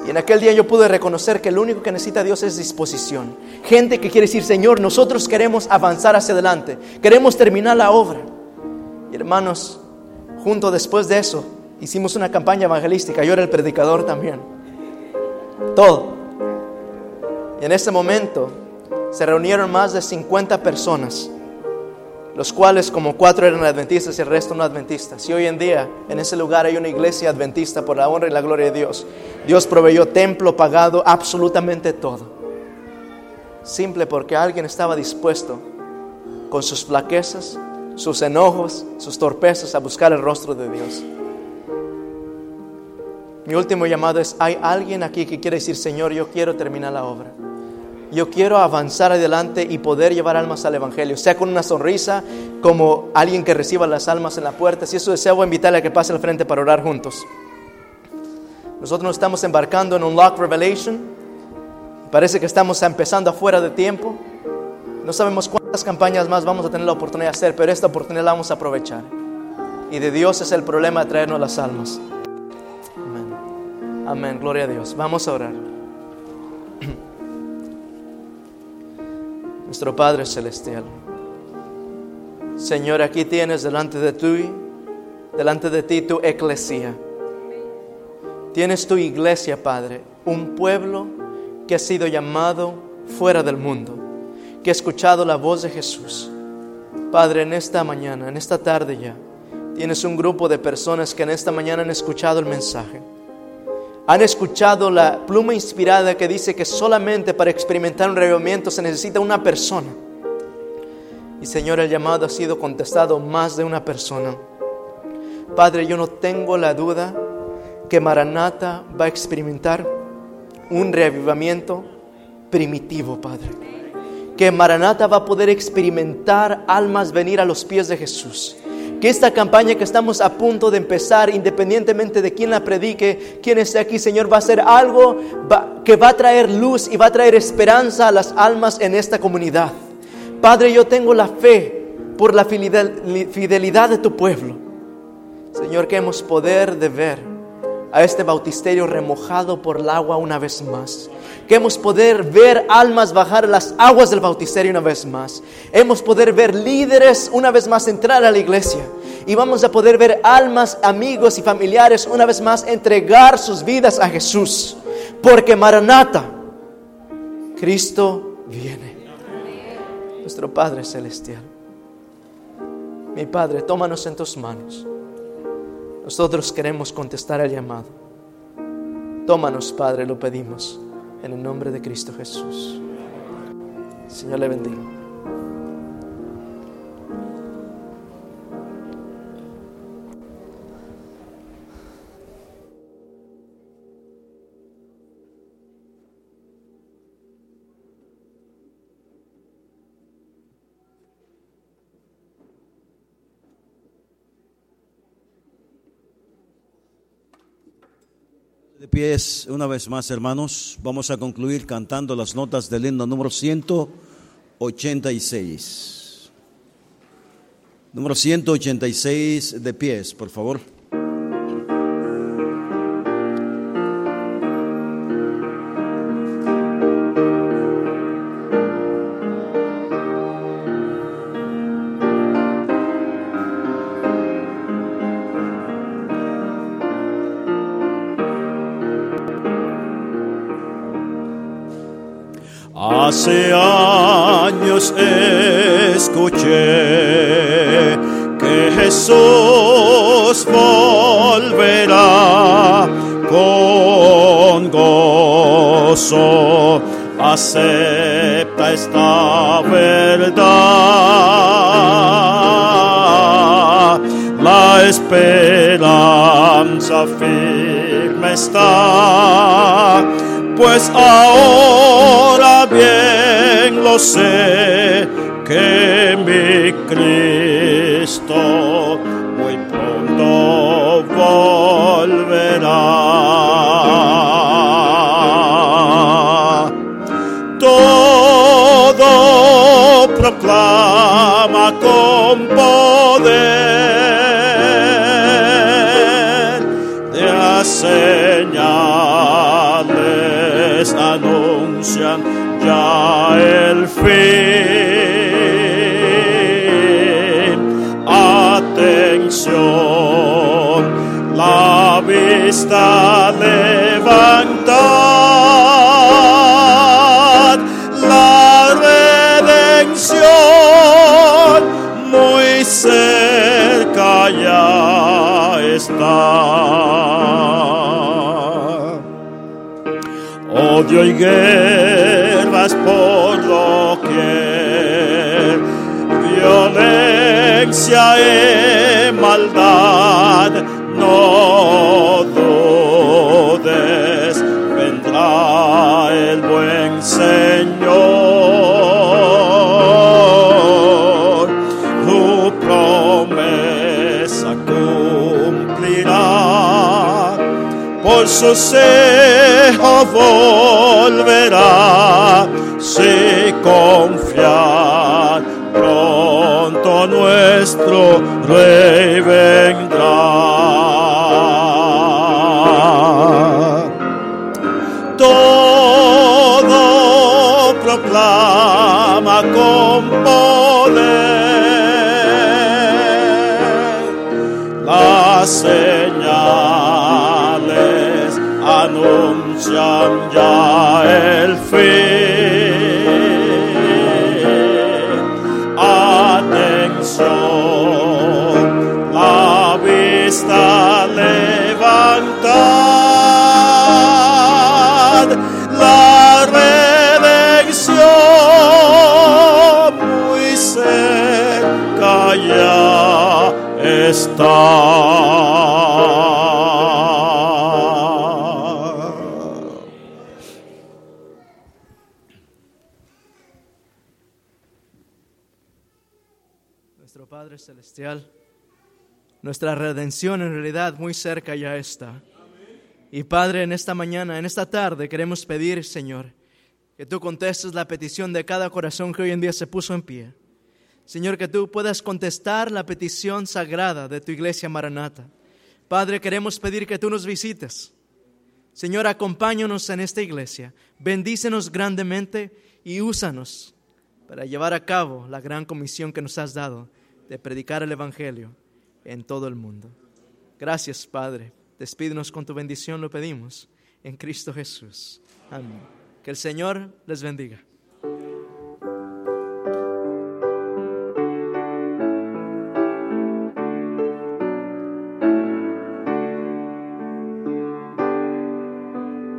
Y en aquel día yo pude reconocer que lo único que necesita Dios es disposición. Gente que quiere decir, Señor, nosotros queremos avanzar hacia adelante, queremos terminar la obra. Hermanos, junto después de eso, hicimos una campaña evangelística, yo era el predicador también. Todo. Y en ese momento se reunieron más de 50 personas los cuales como cuatro eran adventistas y el resto no adventistas. Y hoy en día en ese lugar hay una iglesia adventista por la honra y la gloria de Dios. Dios proveyó templo, pagado absolutamente todo. Simple porque alguien estaba dispuesto con sus flaquezas, sus enojos, sus torpezas a buscar el rostro de Dios. Mi último llamado es, hay alguien aquí que quiere decir, Señor, yo quiero terminar la obra. Yo quiero avanzar adelante y poder llevar almas al Evangelio, sea con una sonrisa, como alguien que reciba las almas en la puerta. Si eso desea, voy a invitarle a que pase al frente para orar juntos. Nosotros nos estamos embarcando en un Lock Revelation. Parece que estamos empezando afuera de tiempo. No sabemos cuántas campañas más vamos a tener la oportunidad de hacer, pero esta oportunidad la vamos a aprovechar. Y de Dios es el problema de traernos las almas. Amén. Amén. Gloria a Dios. Vamos a orar. [CLEARS THROAT] Nuestro Padre Celestial. Señor, aquí tienes delante de ti, delante de ti tu eclesía. Tienes tu iglesia, Padre, un pueblo que ha sido llamado fuera del mundo, que ha escuchado la voz de Jesús. Padre, en esta mañana, en esta tarde ya, tienes un grupo de personas que en esta mañana han escuchado el mensaje. Han escuchado la pluma inspirada que dice que solamente para experimentar un revivimiento se necesita una persona. Y Señor, el llamado ha sido contestado más de una persona. Padre, yo no tengo la duda que Maranata va a experimentar un reavivamiento primitivo, Padre. Que Maranata va a poder experimentar almas venir a los pies de Jesús que esta campaña que estamos a punto de empezar, independientemente de quién la predique, quién esté aquí, Señor, va a ser algo que va a traer luz y va a traer esperanza a las almas en esta comunidad. Padre, yo tengo la fe por la fidelidad de tu pueblo. Señor, que hemos poder de ver a este bautisterio remojado por el agua una vez más. Que hemos poder ver almas bajar las aguas del bautisterio una vez más. Hemos poder ver líderes una vez más entrar a la iglesia. Y vamos a poder ver almas, amigos y familiares una vez más entregar sus vidas a Jesús. porque Maranata, Cristo viene. Nuestro Padre Celestial. Mi Padre, tómanos en tus manos. Nosotros queremos contestar el llamado. Tómanos, Padre, lo pedimos. En el nombre de Cristo Jesús. Señor le bendiga. Pies, una vez más, hermanos, vamos a concluir cantando las notas del himno número 186. Número 186 de pies, por favor. Hace años escuché que Jesús volverá con gozo. Acepta esta verdad. La esperanza firme está pues ahora bien lo sé que mi Cristo muy pronto volverá. Todo proclama con poder anuncian ya el fin. Atención, la vista levantad, la redención muy cerca ya está. Odio y por doquier, violencia y maldad, no dudes, vendrá el buen Señor, tu promesa cumplirá por su volverá, si confiar, pronto nuestro rey vendrá. Todo proclama con poder las anuncian ya el fin. Nuestra redención en realidad muy cerca ya está. Y Padre, en esta mañana, en esta tarde, queremos pedir, Señor, que tú contestes la petición de cada corazón que hoy en día se puso en pie. Señor, que tú puedas contestar la petición sagrada de tu iglesia Maranata. Padre, queremos pedir que tú nos visites. Señor, acompáñanos en esta iglesia, bendícenos grandemente y úsanos para llevar a cabo la gran comisión que nos has dado de predicar el Evangelio en todo el mundo. Gracias, Padre. Despídenos con tu bendición, lo pedimos. en Cristo Jesús. Amén. Que el Señor les bendiga.